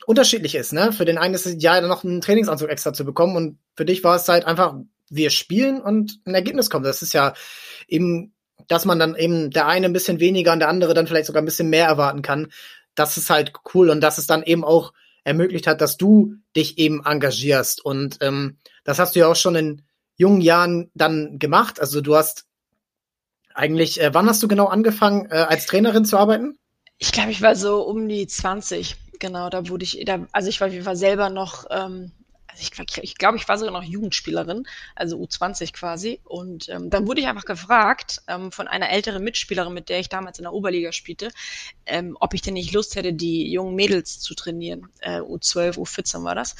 unterschiedlich ist. Ne? Für den einen ist es dann noch einen Trainingsanzug extra zu bekommen und für dich war es halt einfach wir spielen und ein Ergebnis kommt. Das ist ja eben, dass man dann eben der eine ein bisschen weniger und der andere dann vielleicht sogar ein bisschen mehr erwarten kann. Das ist halt cool und dass es dann eben auch ermöglicht hat, dass du dich eben engagierst. Und ähm, das hast du ja auch schon in jungen Jahren dann gemacht. Also du hast eigentlich, äh, wann hast du genau angefangen, äh, als Trainerin zu arbeiten? Ich glaube, ich war so um die 20. Genau, da wurde ich, da, also ich war, ich war selber noch ähm, also ich, ich glaube, ich war sogar noch Jugendspielerin, also U20 quasi. Und ähm, dann wurde ich einfach gefragt ähm, von einer älteren Mitspielerin, mit der ich damals in der Oberliga spielte, ähm, ob ich denn nicht Lust hätte, die jungen Mädels zu trainieren. Äh, U12, U14 war das.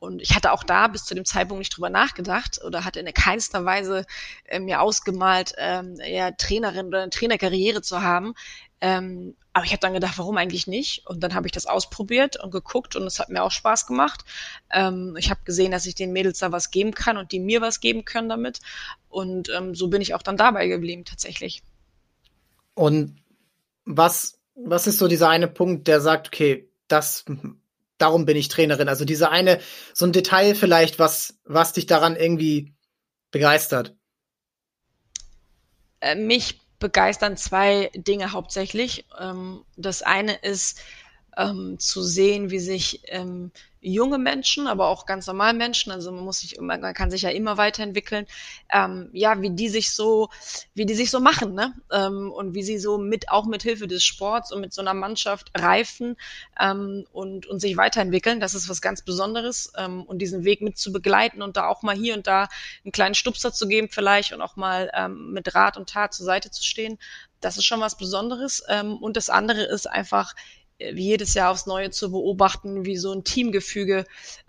Und ich hatte auch da bis zu dem Zeitpunkt nicht drüber nachgedacht oder hatte in keinster Weise äh, mir ausgemalt, ähm, ja, Trainerin oder eine Trainerkarriere zu haben. Ähm, aber ich habe dann gedacht, warum eigentlich nicht? Und dann habe ich das ausprobiert und geguckt und es hat mir auch Spaß gemacht. Ähm, ich habe gesehen, dass ich den Mädels da was geben kann und die mir was geben können damit. Und ähm, so bin ich auch dann dabei geblieben tatsächlich. Und was, was ist so dieser eine Punkt, der sagt, okay, das, darum bin ich Trainerin? Also dieser eine, so ein Detail vielleicht, was, was dich daran irgendwie begeistert? Äh, mich begeistern zwei Dinge hauptsächlich. Ähm, das eine ist, ähm, zu sehen, wie sich ähm, junge Menschen, aber auch ganz normal Menschen, also man muss sich, man kann sich ja immer weiterentwickeln, ähm, ja, wie die sich so, wie die sich so machen, ne? Ähm, und wie sie so mit, auch mit Hilfe des Sports und mit so einer Mannschaft reifen ähm, und, und sich weiterentwickeln. Das ist was ganz Besonderes. Ähm, und diesen Weg mit zu begleiten und da auch mal hier und da einen kleinen Stupser zu geben, vielleicht und auch mal ähm, mit Rat und Tat zur Seite zu stehen. Das ist schon was Besonderes. Ähm, und das andere ist einfach, jedes Jahr aufs Neue zu beobachten, wie so ein Teamgefüge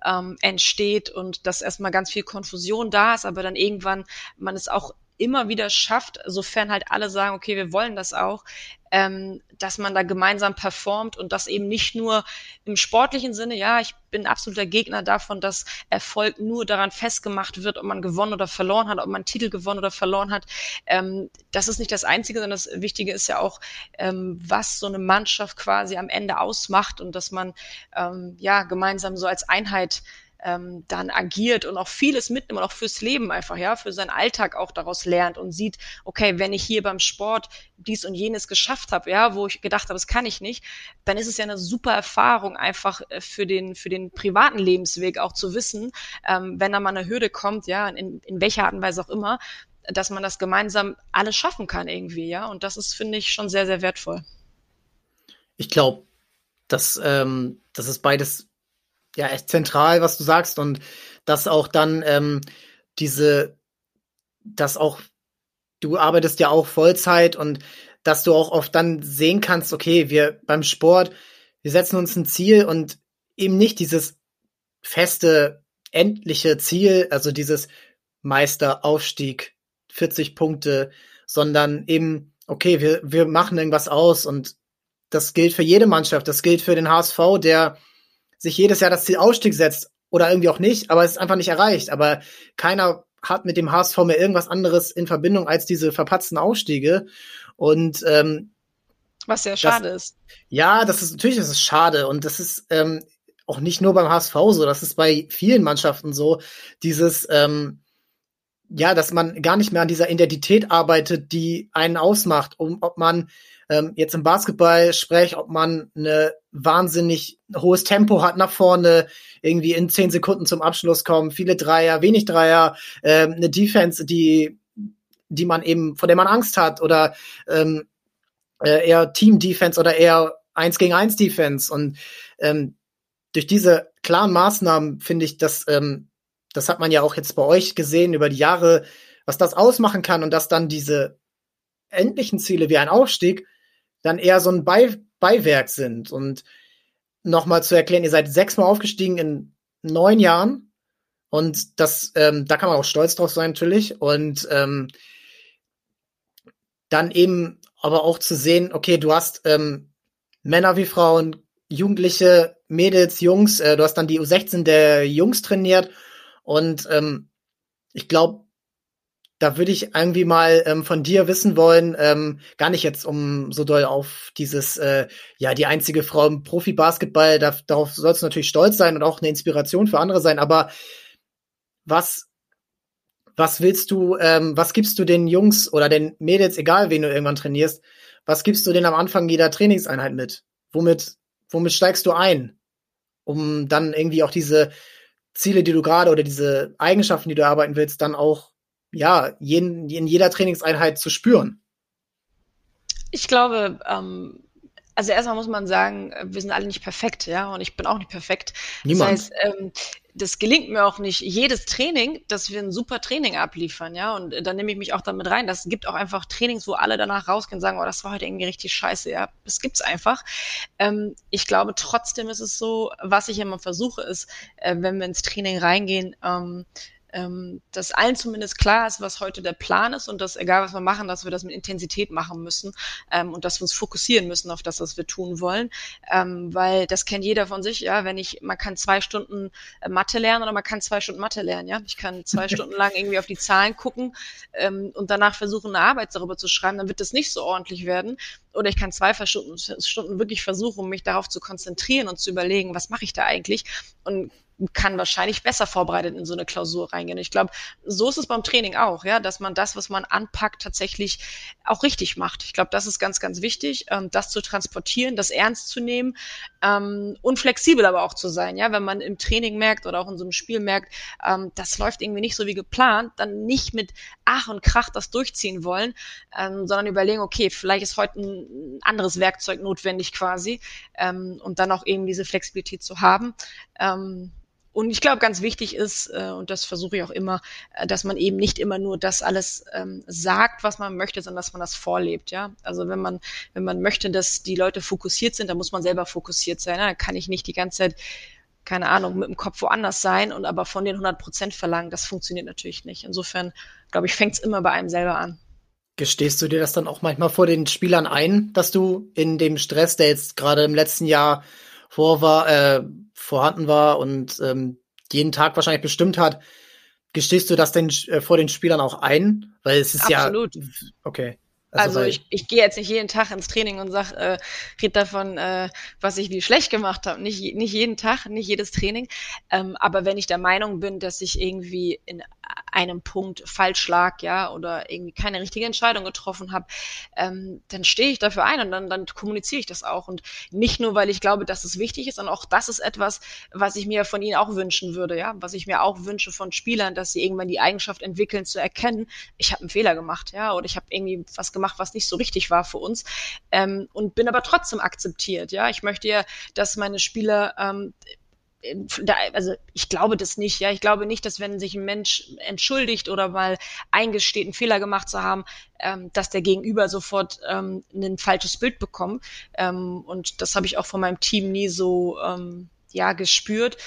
ähm, entsteht und dass erstmal ganz viel Konfusion da ist, aber dann irgendwann man es auch immer wieder schafft, sofern halt alle sagen, okay, wir wollen das auch, ähm, dass man da gemeinsam performt und das eben nicht nur im sportlichen Sinne, ja, ich bin absoluter Gegner davon, dass Erfolg nur daran festgemacht wird, ob man gewonnen oder verloren hat, ob man Titel gewonnen oder verloren hat. Ähm, das ist nicht das Einzige, sondern das Wichtige ist ja auch, ähm, was so eine Mannschaft quasi am Ende ausmacht und dass man ähm, ja gemeinsam so als Einheit ähm, dann agiert und auch vieles mitnimmt und auch fürs Leben einfach, ja, für seinen Alltag auch daraus lernt und sieht, okay, wenn ich hier beim Sport dies und jenes geschafft habe, ja, wo ich gedacht habe, das kann ich nicht, dann ist es ja eine super Erfahrung einfach äh, für den, für den privaten Lebensweg auch zu wissen, ähm, wenn da mal eine Hürde kommt, ja, in, in welcher Art und Weise auch immer, dass man das gemeinsam alles schaffen kann irgendwie, ja, und das ist, finde ich, schon sehr, sehr wertvoll. Ich glaube, dass ähm, das ist beides ja echt zentral, was du sagst. Und dass auch dann ähm, diese, dass auch du arbeitest ja auch Vollzeit und dass du auch oft dann sehen kannst, okay, wir beim Sport, wir setzen uns ein Ziel und eben nicht dieses feste, endliche Ziel, also dieses Meisteraufstieg, 40 Punkte, sondern eben, okay, wir, wir machen irgendwas aus. Und das gilt für jede Mannschaft, das gilt für den HSV, der sich jedes Jahr das Ziel Ausstieg setzt oder irgendwie auch nicht, aber es ist einfach nicht erreicht. Aber keiner hat mit dem HSV mehr irgendwas anderes in Verbindung als diese verpatzten Ausstiege. Und ähm, was sehr schade das, ist. Ja, das ist natürlich das ist schade und das ist ähm, auch nicht nur beim HSV so, das ist bei vielen Mannschaften so, dieses ähm, ja, dass man gar nicht mehr an dieser Identität arbeitet, die einen ausmacht, um ob man ähm, jetzt im Basketball spreche, ob man eine wahnsinnig hohes Tempo hat nach vorne, irgendwie in zehn Sekunden zum Abschluss kommen, viele Dreier, wenig Dreier, ähm, eine Defense, die, die man eben, vor der man Angst hat oder ähm, äh, eher Team-Defense oder eher eins gegen eins Defense. Und ähm, durch diese klaren Maßnahmen finde ich, dass ähm, das hat man ja auch jetzt bei euch gesehen über die Jahre, was das ausmachen kann und dass dann diese endlichen Ziele wie ein Aufstieg dann eher so ein Bei Beiwerk sind. Und nochmal zu erklären, ihr seid sechsmal aufgestiegen in neun Jahren. Und das, ähm, da kann man auch stolz drauf sein, natürlich. Und ähm, dann eben aber auch zu sehen, okay, du hast ähm, Männer wie Frauen, Jugendliche, Mädels, Jungs, äh, du hast dann die U16 der Jungs trainiert. Und ähm, ich glaube, da würde ich irgendwie mal ähm, von dir wissen wollen, ähm, gar nicht jetzt um so doll auf dieses, äh, ja, die einzige Frau im Profi-Basketball, da, darauf sollst du natürlich stolz sein und auch eine Inspiration für andere sein, aber was, was willst du, ähm, was gibst du den Jungs oder den Mädels, egal wen du irgendwann trainierst, was gibst du denen am Anfang jeder Trainingseinheit mit? Womit, womit steigst du ein? Um dann irgendwie auch diese Ziele, die du gerade oder diese Eigenschaften, die du erarbeiten willst, dann auch ja, jeden, in jeder Trainingseinheit zu spüren? Ich glaube, ähm, also erstmal muss man sagen, wir sind alle nicht perfekt, ja, und ich bin auch nicht perfekt. Niemand. Das heißt, ähm, das gelingt mir auch nicht jedes Training, dass wir ein super Training abliefern, ja, und dann nehme ich mich auch damit rein. Das gibt auch einfach Trainings, wo alle danach rausgehen und sagen, oh, das war heute irgendwie richtig scheiße, ja, das gibt's einfach. Ähm, ich glaube, trotzdem ist es so, was ich immer versuche, ist, äh, wenn wir ins Training reingehen, ähm, ähm, dass allen zumindest klar ist, was heute der Plan ist und dass, egal was wir machen, dass wir das mit Intensität machen müssen ähm, und dass wir uns fokussieren müssen auf das, was wir tun wollen. Ähm, weil das kennt jeder von sich, ja, wenn ich, man kann zwei Stunden äh, Mathe lernen oder man kann zwei Stunden Mathe lernen, ja. Ich kann zwei Stunden lang irgendwie auf die Zahlen gucken ähm, und danach versuchen, eine Arbeit darüber zu schreiben, dann wird das nicht so ordentlich werden. Oder ich kann zwei Stunden, Stunden wirklich versuchen, mich darauf zu konzentrieren und zu überlegen, was mache ich da eigentlich? Und kann wahrscheinlich besser vorbereitet in so eine Klausur reingehen. Ich glaube, so ist es beim Training auch, ja, dass man das, was man anpackt, tatsächlich auch richtig macht. Ich glaube, das ist ganz, ganz wichtig, ähm, das zu transportieren, das ernst zu nehmen ähm, und flexibel aber auch zu sein. Ja, wenn man im Training merkt oder auch in so einem Spiel merkt, ähm, das läuft irgendwie nicht so wie geplant, dann nicht mit Ach und Krach das durchziehen wollen, ähm, sondern überlegen, okay, vielleicht ist heute ein anderes Werkzeug notwendig quasi ähm, und dann auch eben diese Flexibilität zu haben. Ähm, und ich glaube, ganz wichtig ist, äh, und das versuche ich auch immer, äh, dass man eben nicht immer nur das alles ähm, sagt, was man möchte, sondern dass man das vorlebt, ja. Also wenn man, wenn man möchte, dass die Leute fokussiert sind, dann muss man selber fokussiert sein. Ne? Dann kann ich nicht die ganze Zeit, keine Ahnung, mit dem Kopf woanders sein und aber von den 100 Prozent verlangen. Das funktioniert natürlich nicht. Insofern, glaube ich, fängt es immer bei einem selber an. Gestehst du dir das dann auch manchmal vor den Spielern ein, dass du in dem Stress, der jetzt gerade im letzten Jahr vor war, äh, vorhanden war und ähm, jeden Tag wahrscheinlich bestimmt hat, gestehst du das denn äh, vor den Spielern auch ein? Weil es ist Absolut. ja. Okay. Also, also ich, ich gehe jetzt nicht jeden Tag ins Training und sag, äh, red davon, äh, was ich wie schlecht gemacht habe. Nicht, nicht jeden Tag, nicht jedes Training. Ähm, aber wenn ich der Meinung bin, dass ich irgendwie in einem Punkt falsch lag, ja, oder irgendwie keine richtige Entscheidung getroffen habe, ähm, dann stehe ich dafür ein und dann, dann kommuniziere ich das auch. Und nicht nur, weil ich glaube, dass es wichtig ist, sondern auch das ist etwas, was ich mir von ihnen auch wünschen würde, ja, was ich mir auch wünsche von Spielern, dass sie irgendwann die Eigenschaft entwickeln, zu erkennen, ich habe einen Fehler gemacht, ja, oder ich habe irgendwie was gemacht, was nicht so richtig war für uns ähm, und bin aber trotzdem akzeptiert, ja. Ich möchte ja, dass meine Spieler ähm, also ich glaube das nicht, ja. Ich glaube nicht, dass wenn sich ein Mensch entschuldigt oder mal eingesteht, einen Fehler gemacht zu haben, ähm, dass der Gegenüber sofort ähm, ein falsches Bild bekommt. Ähm, und das habe ich auch von meinem Team nie so ähm, ja gespürt.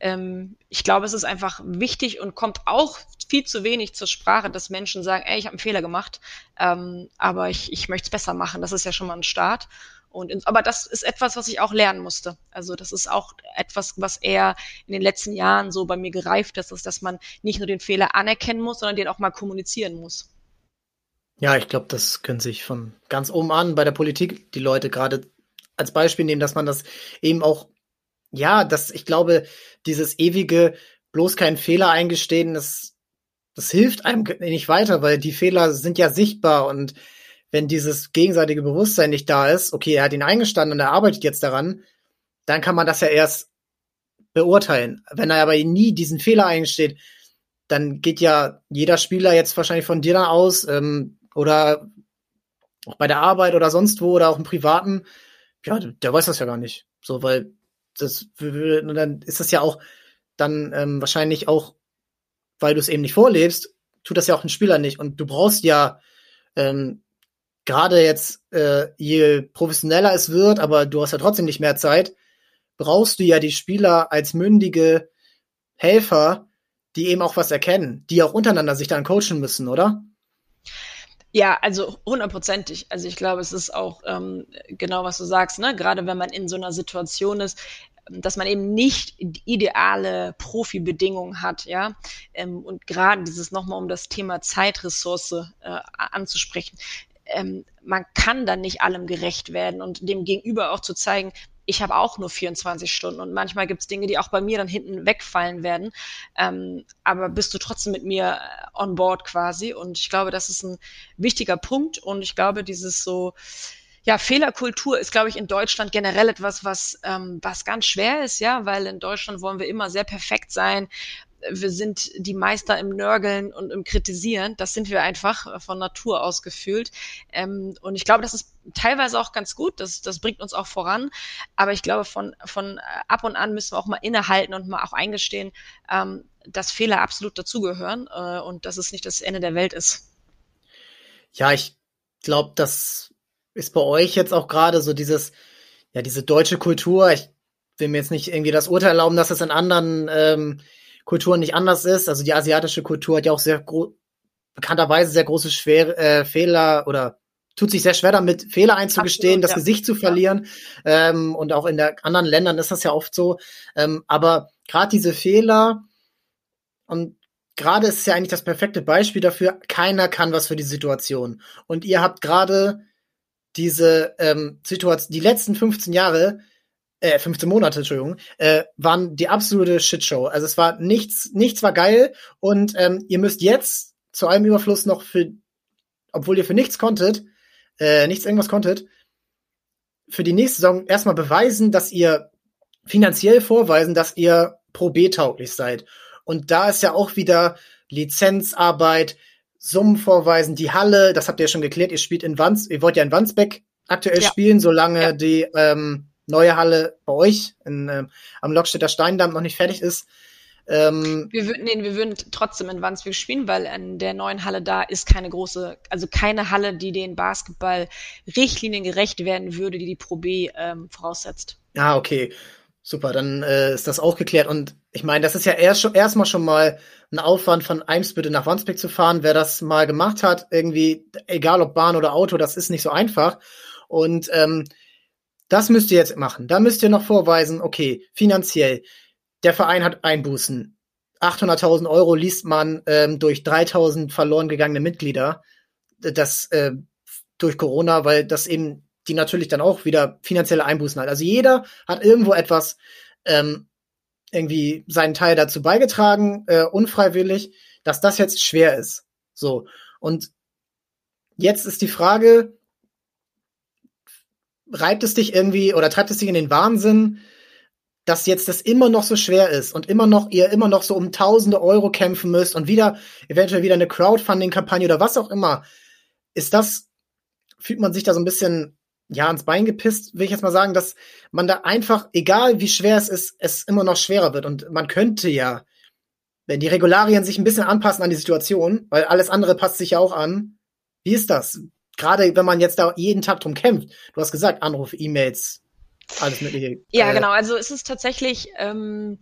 Ähm, ich glaube, es ist einfach wichtig und kommt auch viel zu wenig zur Sprache, dass Menschen sagen, ey, ich habe einen Fehler gemacht, ähm, aber ich, ich möchte es besser machen. Das ist ja schon mal ein Start. Und in, aber das ist etwas, was ich auch lernen musste. Also das ist auch etwas, was eher in den letzten Jahren so bei mir gereift ist, ist, dass man nicht nur den Fehler anerkennen muss, sondern den auch mal kommunizieren muss. Ja, ich glaube, das können sich von ganz oben an bei der Politik die Leute gerade als Beispiel nehmen, dass man das eben auch, ja, dass ich glaube, dieses ewige bloß keinen Fehler eingestehen, das, das hilft einem nicht weiter, weil die Fehler sind ja sichtbar und wenn dieses gegenseitige Bewusstsein nicht da ist, okay, er hat ihn eingestanden und er arbeitet jetzt daran, dann kann man das ja erst beurteilen. Wenn er aber nie diesen Fehler eingesteht, dann geht ja jeder Spieler jetzt wahrscheinlich von dir dann aus ähm, oder auch bei der Arbeit oder sonst wo oder auch im Privaten, ja, der weiß das ja gar nicht. So, weil das dann ist das ja auch dann ähm, wahrscheinlich auch, weil du es eben nicht vorlebst, tut das ja auch ein Spieler nicht. Und du brauchst ja ähm, gerade jetzt, äh, je professioneller es wird, aber du hast ja trotzdem nicht mehr Zeit, brauchst du ja die Spieler als mündige Helfer, die eben auch was erkennen, die auch untereinander sich dann coachen müssen, oder? Ja, also hundertprozentig. Also ich glaube, es ist auch ähm, genau, was du sagst, ne? Gerade wenn man in so einer Situation ist, dass man eben nicht ideale Profibedingungen hat, ja. Ähm, und gerade dieses nochmal um das Thema Zeitressource äh, anzusprechen ähm, man kann dann nicht allem gerecht werden und dem Gegenüber auch zu zeigen, ich habe auch nur 24 Stunden und manchmal gibt es Dinge, die auch bei mir dann hinten wegfallen werden. Ähm, aber bist du trotzdem mit mir äh, on board quasi? Und ich glaube, das ist ein wichtiger Punkt und ich glaube, dieses so, ja, Fehlerkultur ist, glaube ich, in Deutschland generell etwas, was, ähm, was ganz schwer ist, ja, weil in Deutschland wollen wir immer sehr perfekt sein wir sind die Meister im Nörgeln und im Kritisieren. Das sind wir einfach äh, von Natur aus gefühlt. Ähm, und ich glaube, das ist teilweise auch ganz gut. Das, das bringt uns auch voran. Aber ich glaube, von, von äh, ab und an müssen wir auch mal innehalten und mal auch eingestehen, ähm, dass Fehler absolut dazugehören äh, und dass es nicht das Ende der Welt ist. Ja, ich glaube, das ist bei euch jetzt auch gerade so dieses, ja, diese deutsche Kultur. Ich will mir jetzt nicht irgendwie das Urteil erlauben, dass es in anderen ähm, Kulturen nicht anders ist. Also die asiatische Kultur hat ja auch sehr bekannterweise sehr große Schwer äh, Fehler oder tut sich sehr schwer damit, Fehler einzugestehen, Absolut, das ja. Gesicht zu verlieren. Ja. Ähm, und auch in der anderen Ländern ist das ja oft so. Ähm, aber gerade diese Fehler und gerade ist es ja eigentlich das perfekte Beispiel dafür, keiner kann was für die Situation. Und ihr habt gerade diese ähm, Situation, die letzten 15 Jahre äh, 15 Monate, Entschuldigung, äh, waren die absolute Shitshow. Also es war nichts, nichts war geil und ähm, ihr müsst jetzt zu allem Überfluss noch für, obwohl ihr für nichts konntet, äh, nichts irgendwas konntet, für die nächste Saison erstmal beweisen, dass ihr finanziell vorweisen, dass ihr Pro B tauglich seid. Und da ist ja auch wieder Lizenzarbeit, Summen vorweisen, die Halle, das habt ihr ja schon geklärt, ihr spielt in Wands, ihr wollt ja in Wandsbeck aktuell ja. spielen, solange ja. die ähm, neue Halle bei euch in, ähm, am Lockstädter Steindamm noch nicht fertig ist. Ähm, wir würden, nee, wir würden trotzdem in Wandsbek spielen, weil in der neuen Halle da ist keine große, also keine Halle, die den Basketball Richtlinien gerecht werden würde, die die Pro B ähm, voraussetzt. Ah, okay. Super, dann äh, ist das auch geklärt. Und ich meine, das ist ja erst schon, erstmal schon mal ein Aufwand von Eimsbüttel nach Wandsbek zu fahren. Wer das mal gemacht hat, irgendwie, egal ob Bahn oder Auto, das ist nicht so einfach. Und ähm, das müsst ihr jetzt machen. Da müsst ihr noch vorweisen, okay, finanziell, der Verein hat Einbußen. 800.000 Euro liest man ähm, durch 3.000 verloren gegangene Mitglieder. Das äh, durch Corona, weil das eben die natürlich dann auch wieder finanzielle Einbußen hat. Also jeder hat irgendwo etwas ähm, irgendwie seinen Teil dazu beigetragen, äh, unfreiwillig, dass das jetzt schwer ist. So und jetzt ist die Frage, reibt es dich irgendwie oder treibt es dich in den Wahnsinn, dass jetzt das immer noch so schwer ist und immer noch ihr immer noch so um tausende Euro kämpfen müsst und wieder eventuell wieder eine Crowdfunding-Kampagne oder was auch immer. Ist das, fühlt man sich da so ein bisschen ja ans Bein gepisst, will ich jetzt mal sagen, dass man da einfach, egal wie schwer es ist, es immer noch schwerer wird. Und man könnte ja, wenn die Regularien sich ein bisschen anpassen an die Situation, weil alles andere passt sich ja auch an. Wie ist das? Gerade wenn man jetzt da jeden Tag drum kämpft. Du hast gesagt, Anrufe, E-Mails, alles mögliche. Ja, äh, genau. Also es ist tatsächlich, ähm,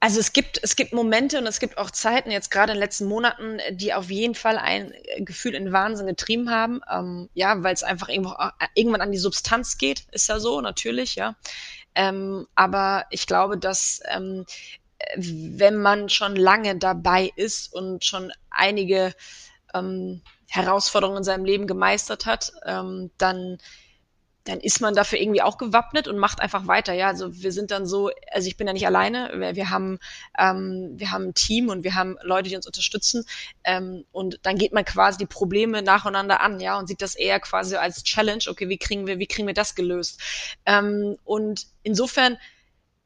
also es gibt, es gibt Momente und es gibt auch Zeiten, jetzt gerade in den letzten Monaten, die auf jeden Fall ein Gefühl in Wahnsinn getrieben haben. Ähm, ja, weil es einfach irgendwo, irgendwann an die Substanz geht, ist ja so, natürlich, ja. Ähm, aber ich glaube, dass ähm, wenn man schon lange dabei ist und schon einige ähm, Herausforderungen in seinem Leben gemeistert hat, ähm, dann dann ist man dafür irgendwie auch gewappnet und macht einfach weiter. Ja, also wir sind dann so, also ich bin ja nicht alleine. Wir, wir haben, ähm, wir haben ein Team und wir haben Leute, die uns unterstützen. Ähm, und dann geht man quasi die Probleme nacheinander an, ja, und sieht das eher quasi als Challenge. Okay, wie kriegen wir, wie kriegen wir das gelöst? Ähm, und insofern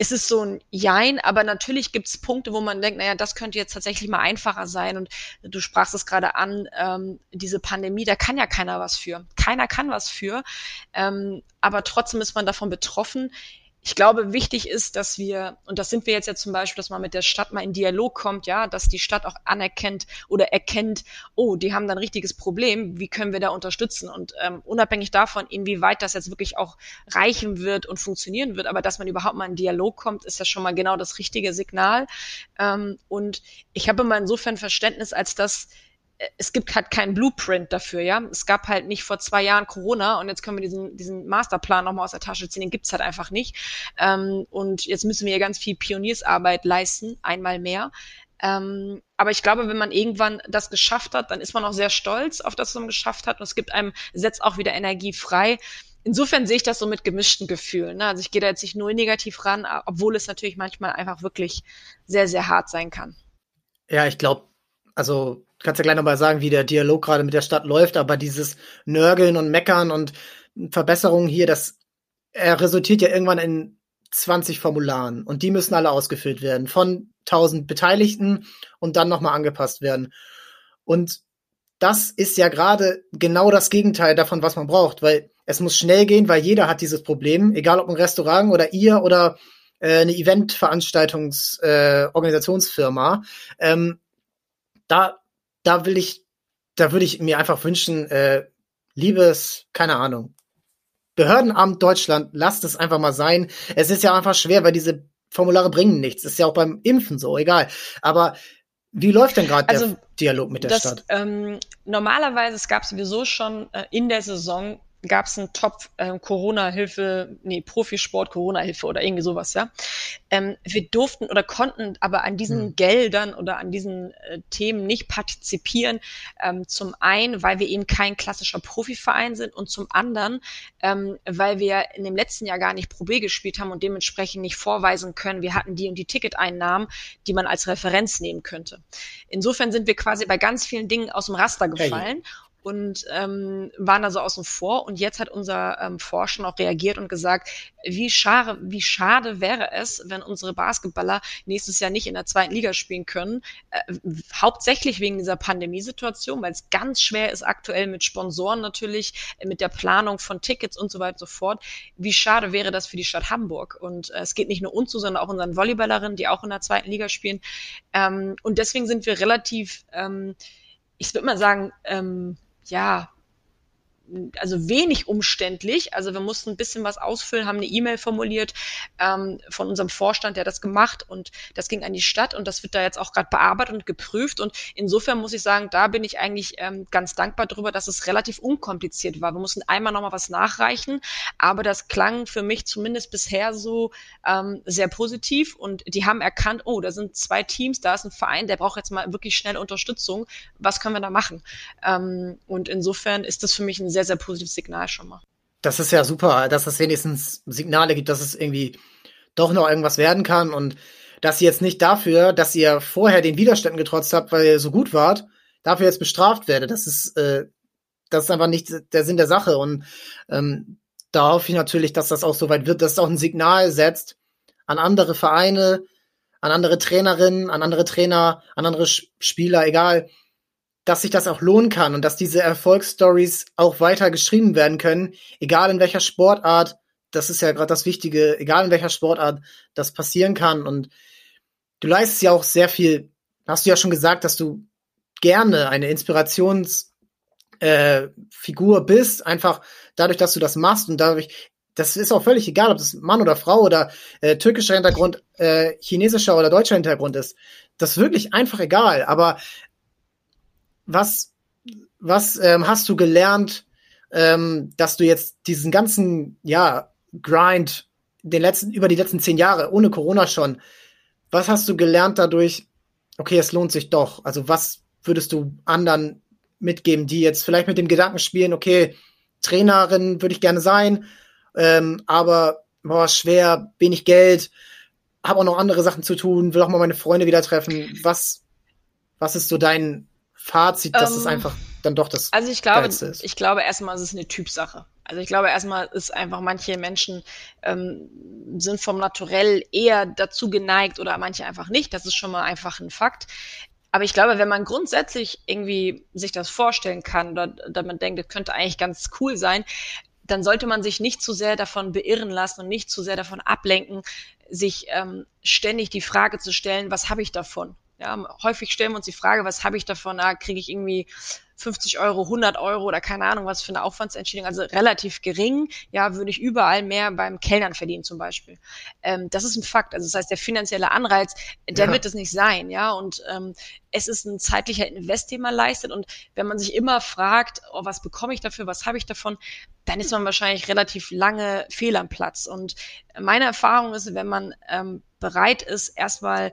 ist es so ein Jein, aber natürlich gibt es Punkte, wo man denkt, naja, das könnte jetzt tatsächlich mal einfacher sein. Und du sprachst es gerade an, ähm, diese Pandemie, da kann ja keiner was für. Keiner kann was für. Ähm, aber trotzdem ist man davon betroffen ich glaube, wichtig ist, dass wir, und das sind wir jetzt ja zum Beispiel, dass man mit der Stadt mal in Dialog kommt, ja, dass die Stadt auch anerkennt oder erkennt, oh, die haben da ein richtiges Problem, wie können wir da unterstützen? Und ähm, unabhängig davon, inwieweit das jetzt wirklich auch reichen wird und funktionieren wird, aber dass man überhaupt mal in Dialog kommt, ist ja schon mal genau das richtige Signal. Ähm, und ich habe immer insofern Verständnis, als dass es gibt halt keinen Blueprint dafür, ja. Es gab halt nicht vor zwei Jahren Corona und jetzt können wir diesen, diesen Masterplan nochmal aus der Tasche ziehen, den gibt's halt einfach nicht. Ähm, und jetzt müssen wir ja ganz viel Pioniersarbeit leisten, einmal mehr. Ähm, aber ich glaube, wenn man irgendwann das geschafft hat, dann ist man auch sehr stolz auf das, was man geschafft hat und es gibt einem, setzt auch wieder Energie frei. Insofern sehe ich das so mit gemischten Gefühlen. Ne? Also ich gehe da jetzt nicht nur negativ ran, obwohl es natürlich manchmal einfach wirklich sehr, sehr hart sein kann. Ja, ich glaube, also kannst ja gleich nochmal sagen, wie der Dialog gerade mit der Stadt läuft, aber dieses Nörgeln und Meckern und Verbesserungen hier, das er resultiert ja irgendwann in 20 Formularen und die müssen alle ausgefüllt werden von 1000 Beteiligten und dann nochmal angepasst werden. Und das ist ja gerade genau das Gegenteil davon, was man braucht, weil es muss schnell gehen, weil jeder hat dieses Problem, egal ob ein Restaurant oder ihr oder äh, eine Eventveranstaltungsorganisationsfirma. Äh, ähm, da da will ich, da würde ich mir einfach wünschen, äh, liebes, keine Ahnung, Behördenamt Deutschland, lasst es einfach mal sein. Es ist ja einfach schwer, weil diese Formulare bringen nichts. ist ja auch beim Impfen so, egal. Aber wie läuft denn gerade also, der Dialog mit der das, Stadt? Ähm, normalerweise, es gab sowieso schon äh, in der Saison gab es einen Topf äh, Corona-Hilfe, nee, Profisport Corona-Hilfe oder irgendwie sowas, ja. Ähm, wir durften oder konnten aber an diesen mhm. Geldern oder an diesen äh, Themen nicht partizipieren. Ähm, zum einen, weil wir eben kein klassischer Profiverein sind und zum anderen, ähm, weil wir in dem letzten Jahr gar nicht Pro B gespielt haben und dementsprechend nicht vorweisen können, wir hatten die und die Ticketeinnahmen, die man als Referenz nehmen könnte. Insofern sind wir quasi bei ganz vielen Dingen aus dem Raster gefallen. Hey und ähm, waren da so außen vor. Und jetzt hat unser ähm, Forscher auch reagiert und gesagt, wie schade, wie schade wäre es, wenn unsere Basketballer nächstes Jahr nicht in der zweiten Liga spielen können. Äh, hauptsächlich wegen dieser Pandemiesituation, weil es ganz schwer ist aktuell mit Sponsoren natürlich, mit der Planung von Tickets und so weiter und so fort. Wie schade wäre das für die Stadt Hamburg? Und äh, es geht nicht nur uns so, sondern auch unseren Volleyballerinnen, die auch in der zweiten Liga spielen. Ähm, und deswegen sind wir relativ, ähm, ich würde mal sagen, ähm, ja, also wenig umständlich. Also wir mussten ein bisschen was ausfüllen, haben eine E-Mail formuliert ähm, von unserem Vorstand, der das gemacht und das ging an die Stadt und das wird da jetzt auch gerade bearbeitet und geprüft und insofern muss ich sagen, da bin ich eigentlich ähm, ganz dankbar darüber, dass es relativ unkompliziert war. Wir mussten einmal nochmal was nachreichen, aber das klang für mich zumindest bisher so ähm, sehr positiv und die haben erkannt, oh, da sind zwei Teams, da ist ein Verein, der braucht jetzt mal wirklich schnell Unterstützung. Was können wir da machen? Ähm, und insofern ist das für mich ein sehr, sehr positives Signal schon mal. Das ist ja super, dass es wenigstens Signale gibt, dass es irgendwie doch noch irgendwas werden kann und dass ihr jetzt nicht dafür, dass ihr vorher den Widerständen getrotzt habt, weil ihr so gut wart, dafür jetzt bestraft werdet. Das ist, äh, das ist einfach nicht der Sinn der Sache. Und ähm, da hoffe ich natürlich, dass das auch so weit wird, dass es auch ein Signal setzt an andere Vereine, an andere Trainerinnen, an andere Trainer, an andere Spieler, egal, dass sich das auch lohnen kann und dass diese Erfolgsstories auch weiter geschrieben werden können, egal in welcher Sportart, das ist ja gerade das Wichtige, egal in welcher Sportart das passieren kann. Und du leistest ja auch sehr viel, hast du ja schon gesagt, dass du gerne eine Inspirationsfigur äh, bist, einfach dadurch, dass du das machst und dadurch, das ist auch völlig egal, ob das Mann oder Frau oder äh, türkischer Hintergrund, äh, chinesischer oder deutscher Hintergrund ist. Das ist wirklich einfach egal. Aber was, was ähm, hast du gelernt, ähm, dass du jetzt diesen ganzen, ja, Grind, den letzten, über die letzten zehn Jahre, ohne Corona schon, was hast du gelernt dadurch, okay, es lohnt sich doch? Also was würdest du anderen mitgeben, die jetzt vielleicht mit dem Gedanken spielen, okay, Trainerin würde ich gerne sein, ähm, aber boah, schwer, wenig Geld, habe auch noch andere Sachen zu tun, will auch mal meine Freunde wieder treffen. Was, was ist so dein Fazit, dass es ähm, einfach dann doch das Also ich glaube, ist. ich glaube erstmal, es ist eine Typsache. Also ich glaube erstmal ist einfach manche Menschen ähm, sind vom Naturell eher dazu geneigt oder manche einfach nicht. Das ist schon mal einfach ein Fakt. Aber ich glaube, wenn man grundsätzlich irgendwie sich das vorstellen kann oder, oder man denkt, das könnte eigentlich ganz cool sein, dann sollte man sich nicht zu sehr davon beirren lassen und nicht zu sehr davon ablenken, sich ähm, ständig die Frage zu stellen, was habe ich davon? Ja, häufig stellen wir uns die Frage, was habe ich davon? Da kriege ich irgendwie 50 Euro, 100 Euro oder keine Ahnung, was für eine Aufwandsentschädigung, also relativ gering, ja, würde ich überall mehr beim Kellnern verdienen zum Beispiel. Ähm, das ist ein Fakt. Also das heißt, der finanzielle Anreiz, der ja. wird es nicht sein, ja, und ähm, es ist ein zeitlicher Invest, den man leistet und wenn man sich immer fragt, oh, was bekomme ich dafür, was habe ich davon, dann ist man wahrscheinlich relativ lange fehl am Platz. Und meine Erfahrung ist, wenn man ähm, bereit ist, erstmal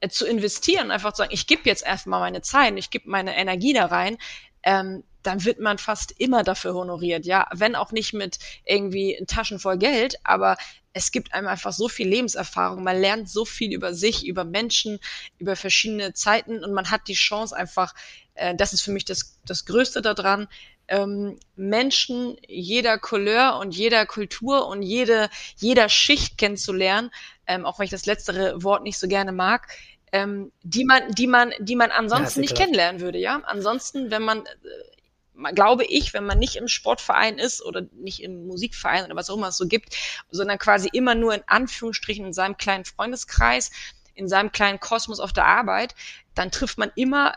äh, zu investieren, einfach zu sagen, ich gebe jetzt erstmal meine Zeit, ich gebe meine Energie da rein, ähm, dann wird man fast immer dafür honoriert, ja, wenn auch nicht mit irgendwie Taschen voll Geld, aber es gibt einem einfach so viel Lebenserfahrung, man lernt so viel über sich, über Menschen, über verschiedene Zeiten und man hat die Chance einfach, äh, das ist für mich das, das Größte daran, ähm, Menschen jeder Couleur und jeder Kultur und jede, jeder Schicht kennenzulernen, ähm, auch wenn ich das letztere Wort nicht so gerne mag, ähm, die man, die man, die man ansonsten ja, nicht kennenlernen würde, ja. Ansonsten, wenn man, äh, glaube ich, wenn man nicht im Sportverein ist oder nicht im Musikverein oder was auch immer es so gibt, sondern quasi immer nur in Anführungsstrichen in seinem kleinen Freundeskreis, in seinem kleinen Kosmos auf der Arbeit, dann trifft man immer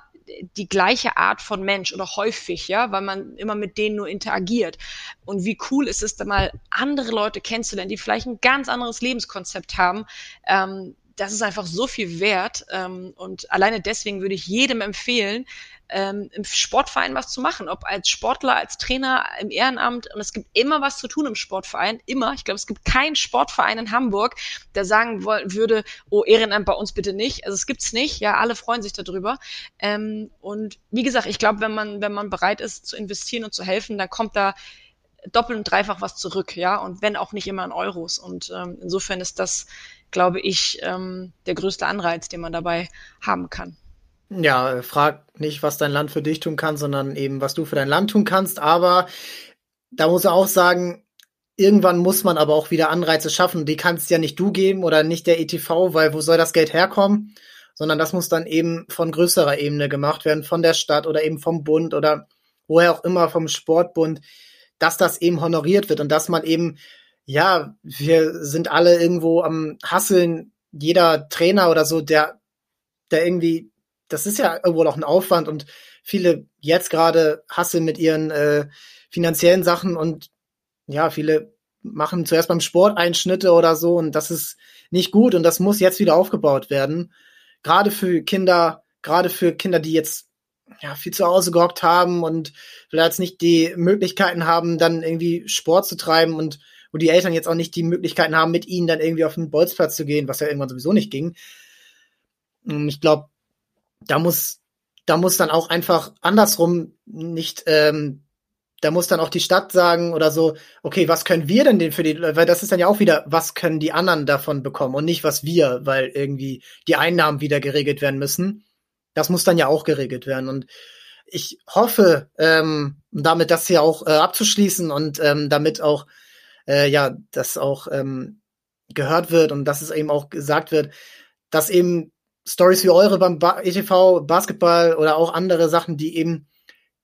die gleiche Art von Mensch oder häufig, ja, weil man immer mit denen nur interagiert. Und wie cool ist es, da mal andere Leute kennenzulernen, die vielleicht ein ganz anderes Lebenskonzept haben, ähm, das ist einfach so viel wert. Ähm, und alleine deswegen würde ich jedem empfehlen, ähm, im Sportverein was zu machen, ob als Sportler, als Trainer, im Ehrenamt. Und es gibt immer was zu tun im Sportverein, immer. Ich glaube, es gibt keinen Sportverein in Hamburg, der sagen würde, oh, Ehrenamt bei uns bitte nicht. Also es gibt's nicht. Ja, alle freuen sich darüber. Ähm, und wie gesagt, ich glaube, wenn man, wenn man bereit ist zu investieren und zu helfen, dann kommt da doppelt und dreifach was zurück, ja, und wenn auch nicht immer in Euros. Und ähm, insofern ist das glaube ich, ähm, der größte Anreiz, den man dabei haben kann. Ja, frag nicht, was dein Land für dich tun kann, sondern eben, was du für dein Land tun kannst. Aber da muss er auch sagen, irgendwann muss man aber auch wieder Anreize schaffen. Die kannst ja nicht du geben oder nicht der ETV, weil wo soll das Geld herkommen? Sondern das muss dann eben von größerer Ebene gemacht werden, von der Stadt oder eben vom Bund oder woher auch immer vom Sportbund, dass das eben honoriert wird und dass man eben ja, wir sind alle irgendwo am Hasseln. Jeder Trainer oder so, der, der irgendwie, das ist ja irgendwo auch ein Aufwand und viele jetzt gerade hasseln mit ihren äh, finanziellen Sachen und ja, viele machen zuerst beim Sport Einschnitte oder so und das ist nicht gut und das muss jetzt wieder aufgebaut werden. Gerade für Kinder, gerade für Kinder, die jetzt ja viel zu Hause gehockt haben und vielleicht nicht die Möglichkeiten haben, dann irgendwie Sport zu treiben und wo die Eltern jetzt auch nicht die Möglichkeiten haben, mit ihnen dann irgendwie auf den Bolzplatz zu gehen, was ja irgendwann sowieso nicht ging. Ich glaube, da muss, da muss dann auch einfach andersrum nicht, ähm, da muss dann auch die Stadt sagen oder so, okay, was können wir denn denn für die, weil das ist dann ja auch wieder, was können die anderen davon bekommen und nicht was wir, weil irgendwie die Einnahmen wieder geregelt werden müssen. Das muss dann ja auch geregelt werden und ich hoffe, ähm, damit das hier auch äh, abzuschließen und ähm, damit auch äh, ja, das auch ähm, gehört wird und dass es eben auch gesagt wird, dass eben Stories wie eure beim ba ETV Basketball oder auch andere Sachen, die eben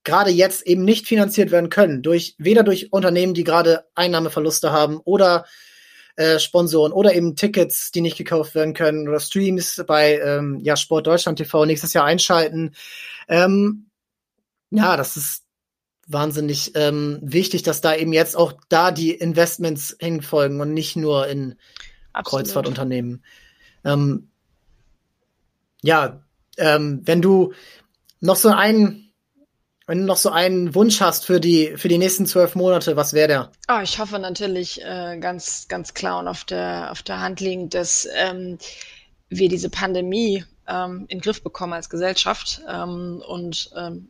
gerade jetzt eben nicht finanziert werden können, durch weder durch Unternehmen, die gerade Einnahmeverluste haben oder äh, Sponsoren oder eben Tickets, die nicht gekauft werden können oder Streams bei ähm, ja, Sport Deutschland TV nächstes Jahr einschalten. Ähm, ja, das ist wahnsinnig ähm, wichtig, dass da eben jetzt auch da die Investments hinfolgen und nicht nur in Absolut. Kreuzfahrtunternehmen. Ähm, ja, ähm, wenn du noch so einen wenn du noch so einen Wunsch hast für die für die nächsten zwölf Monate, was wäre der? Oh, ich hoffe natürlich äh, ganz ganz klar und auf der auf der Hand liegend, dass ähm, wir diese Pandemie ähm, in den Griff bekommen als Gesellschaft ähm, und ähm,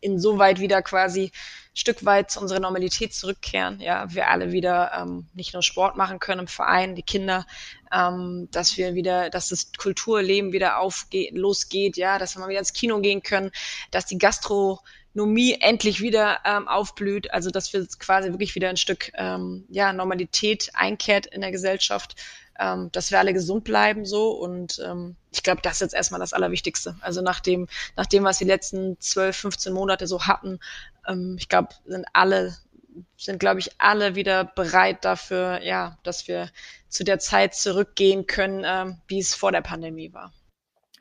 insoweit wieder quasi Stück weit zu unserer Normalität zurückkehren. Ja, wir alle wieder ähm, nicht nur Sport machen können im Verein, die Kinder, ähm, dass wir wieder, dass das Kulturleben wieder aufgeht, losgeht, ja, dass wir mal wieder ins Kino gehen können, dass die Gastronomie endlich wieder ähm, aufblüht, also dass wir quasi wirklich wieder ein Stück ähm, ja, Normalität einkehrt in der Gesellschaft ähm, dass wir alle gesund bleiben so und ähm, ich glaube, das ist jetzt erstmal das Allerwichtigste. Also nach dem, nach dem, was die letzten 12, 15 Monate so hatten, ähm, ich glaube, sind alle, sind, glaube ich, alle wieder bereit dafür, ja, dass wir zu der Zeit zurückgehen können, ähm, wie es vor der Pandemie war.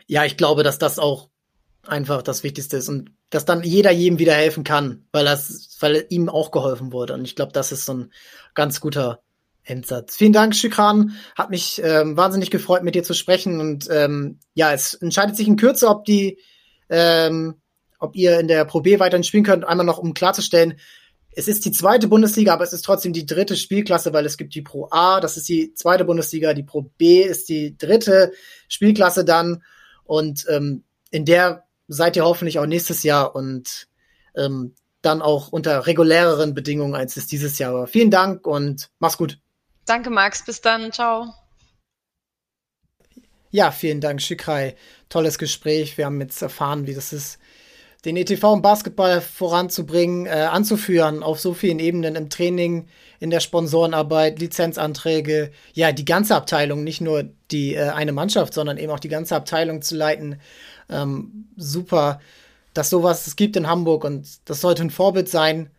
Ja, ich glaube, dass das auch einfach das Wichtigste ist und dass dann jeder jedem wieder helfen kann, weil das, weil ihm auch geholfen wurde. Und ich glaube, das ist so ein ganz guter Endsatz. Vielen Dank, Shikran. Hat mich ähm, wahnsinnig gefreut, mit dir zu sprechen. Und ähm, ja, es entscheidet sich in Kürze, ob die, ähm, ob ihr in der Pro B weiterhin spielen könnt. Einmal noch, um klarzustellen, es ist die zweite Bundesliga, aber es ist trotzdem die dritte Spielklasse, weil es gibt die Pro A, das ist die zweite Bundesliga, die Pro B ist die dritte Spielklasse dann. Und ähm, in der seid ihr hoffentlich auch nächstes Jahr und ähm, dann auch unter reguläreren Bedingungen als es dieses Jahr war. Vielen Dank und mach's gut. Danke, Max. Bis dann. Ciao. Ja, vielen Dank, Shikrai. Tolles Gespräch. Wir haben jetzt erfahren, wie das ist, den ETV im Basketball voranzubringen, äh, anzuführen auf so vielen Ebenen im Training, in der Sponsorenarbeit, Lizenzanträge, ja, die ganze Abteilung, nicht nur die äh, eine Mannschaft, sondern eben auch die ganze Abteilung zu leiten. Ähm, super, dass sowas es gibt in Hamburg und das sollte ein Vorbild sein.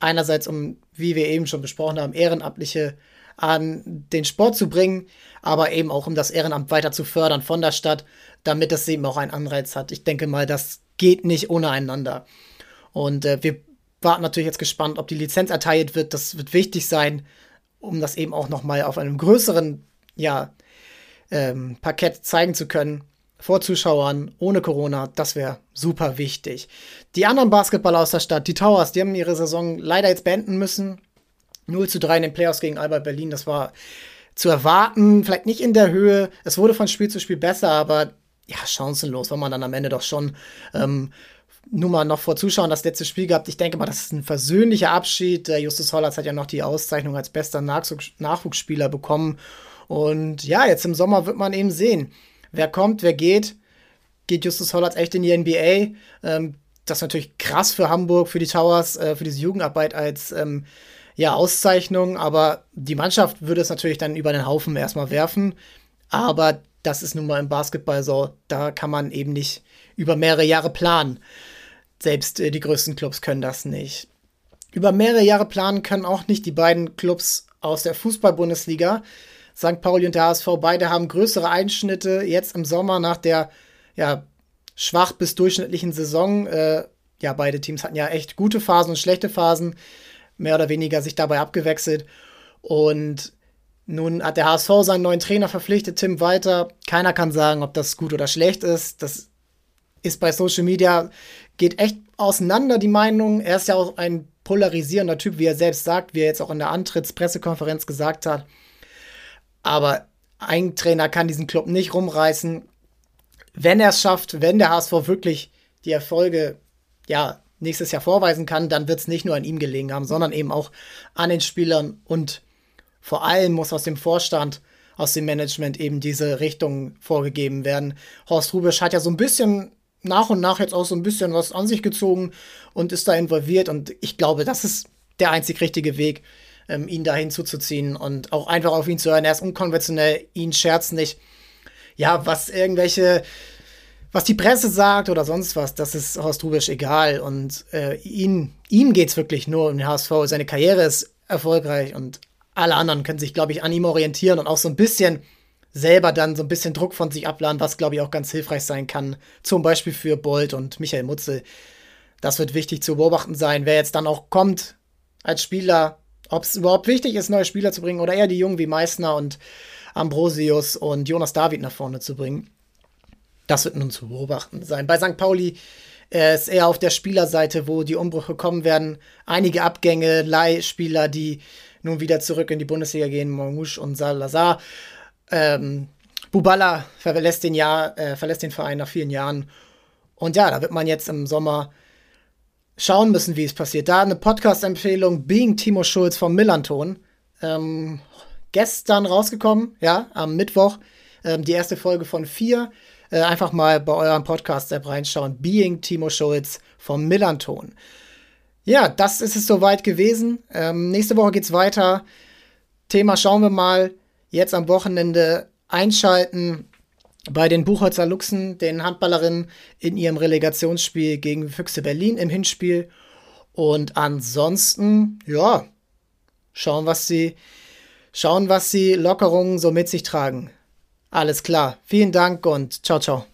Einerseits, um, wie wir eben schon besprochen haben, ehrenamtliche an den Sport zu bringen, aber eben auch um das Ehrenamt weiter zu fördern von der Stadt, damit es eben auch einen Anreiz hat. Ich denke mal, das geht nicht ohne einander. Und äh, wir warten natürlich jetzt gespannt, ob die Lizenz erteilt wird. Das wird wichtig sein, um das eben auch noch mal auf einem größeren, ja, ähm, Parkett zeigen zu können vor Zuschauern, ohne Corona, das wäre super wichtig. Die anderen Basketballer aus der Stadt, die Towers, die haben ihre Saison leider jetzt beenden müssen. 0 zu 3 in den Playoffs gegen Albert Berlin, das war zu erwarten, vielleicht nicht in der Höhe. Es wurde von Spiel zu Spiel besser, aber ja, chancenlos, wenn man dann am Ende doch schon ähm, nur mal noch vor Zuschauern das letzte Spiel gehabt. Ich denke mal, das ist ein versöhnlicher Abschied. Justus Hollatz hat ja noch die Auszeichnung als bester Nachwuchsspieler bekommen. Und ja, jetzt im Sommer wird man eben sehen, wer kommt, wer geht. Geht Justus Hollatz echt in die NBA? Ähm, das ist natürlich krass für Hamburg, für die Towers, äh, für diese Jugendarbeit als ähm, ja, Auszeichnung. Aber die Mannschaft würde es natürlich dann über den Haufen erstmal werfen. Aber das ist nun mal im Basketball so. Da kann man eben nicht über mehrere Jahre planen. Selbst äh, die größten Clubs können das nicht. Über mehrere Jahre planen können auch nicht die beiden Clubs aus der Fußball-Bundesliga. St. Pauli und der HSV, beide haben größere Einschnitte jetzt im Sommer nach der ja, schwach bis durchschnittlichen Saison. Äh, ja, beide Teams hatten ja echt gute Phasen und schlechte Phasen, mehr oder weniger sich dabei abgewechselt. Und nun hat der HSV seinen neuen Trainer verpflichtet, Tim Walter. Keiner kann sagen, ob das gut oder schlecht ist. Das ist bei Social Media, geht echt auseinander, die Meinung. Er ist ja auch ein polarisierender Typ, wie er selbst sagt, wie er jetzt auch in der Antrittspressekonferenz gesagt hat. Aber ein Trainer kann diesen Club nicht rumreißen. Wenn er es schafft, wenn der HSV wirklich die Erfolge ja, nächstes Jahr vorweisen kann, dann wird es nicht nur an ihm gelegen haben, sondern eben auch an den Spielern und vor allem muss aus dem Vorstand, aus dem Management eben diese Richtung vorgegeben werden. Horst Rubisch hat ja so ein bisschen nach und nach jetzt auch so ein bisschen was an sich gezogen und ist da involviert und ich glaube, das ist der einzig richtige Weg, ähm, ihn dahin zuzuziehen und auch einfach auf ihn zu hören. Er ist unkonventionell, ihn scherzt nicht. Ja, was irgendwelche, was die Presse sagt oder sonst was, das ist Horst Rubisch egal. Und äh, ihn, ihm geht es wirklich nur um den HSV. Seine Karriere ist erfolgreich und alle anderen können sich, glaube ich, an ihm orientieren und auch so ein bisschen selber dann so ein bisschen Druck von sich abladen, was, glaube ich, auch ganz hilfreich sein kann. Zum Beispiel für Bolt und Michael Mutzel. Das wird wichtig zu beobachten sein, wer jetzt dann auch kommt als Spieler, ob es überhaupt wichtig ist, neue Spieler zu bringen oder eher die Jungen wie Meißner und Ambrosius und Jonas David nach vorne zu bringen. Das wird nun zu beobachten sein. Bei St. Pauli äh, ist eher auf der Spielerseite, wo die Umbrüche kommen werden. Einige Abgänge, Leihspieler, die nun wieder zurück in die Bundesliga gehen, Mormouche und Salazar. Ähm, Bubala verlässt den, Jahr, äh, verlässt den Verein nach vielen Jahren. Und ja, da wird man jetzt im Sommer schauen müssen, wie es passiert. Da eine Podcast-Empfehlung, Being Timo Schulz vom Millanton. Ähm, gestern rausgekommen, ja, am Mittwoch. Ähm, die erste Folge von vier. Äh, einfach mal bei eurem Podcast-App reinschauen. Being Timo Schulz vom Millanton. Ja, das ist es soweit gewesen. Ähm, nächste Woche geht's weiter. Thema schauen wir mal. Jetzt am Wochenende einschalten bei den Buchholzer Luchsen, den Handballerinnen in ihrem Relegationsspiel gegen Füchse Berlin im Hinspiel. Und ansonsten, ja, schauen, was sie, schauen, was sie Lockerungen so mit sich tragen. Alles klar. Vielen Dank und ciao, ciao.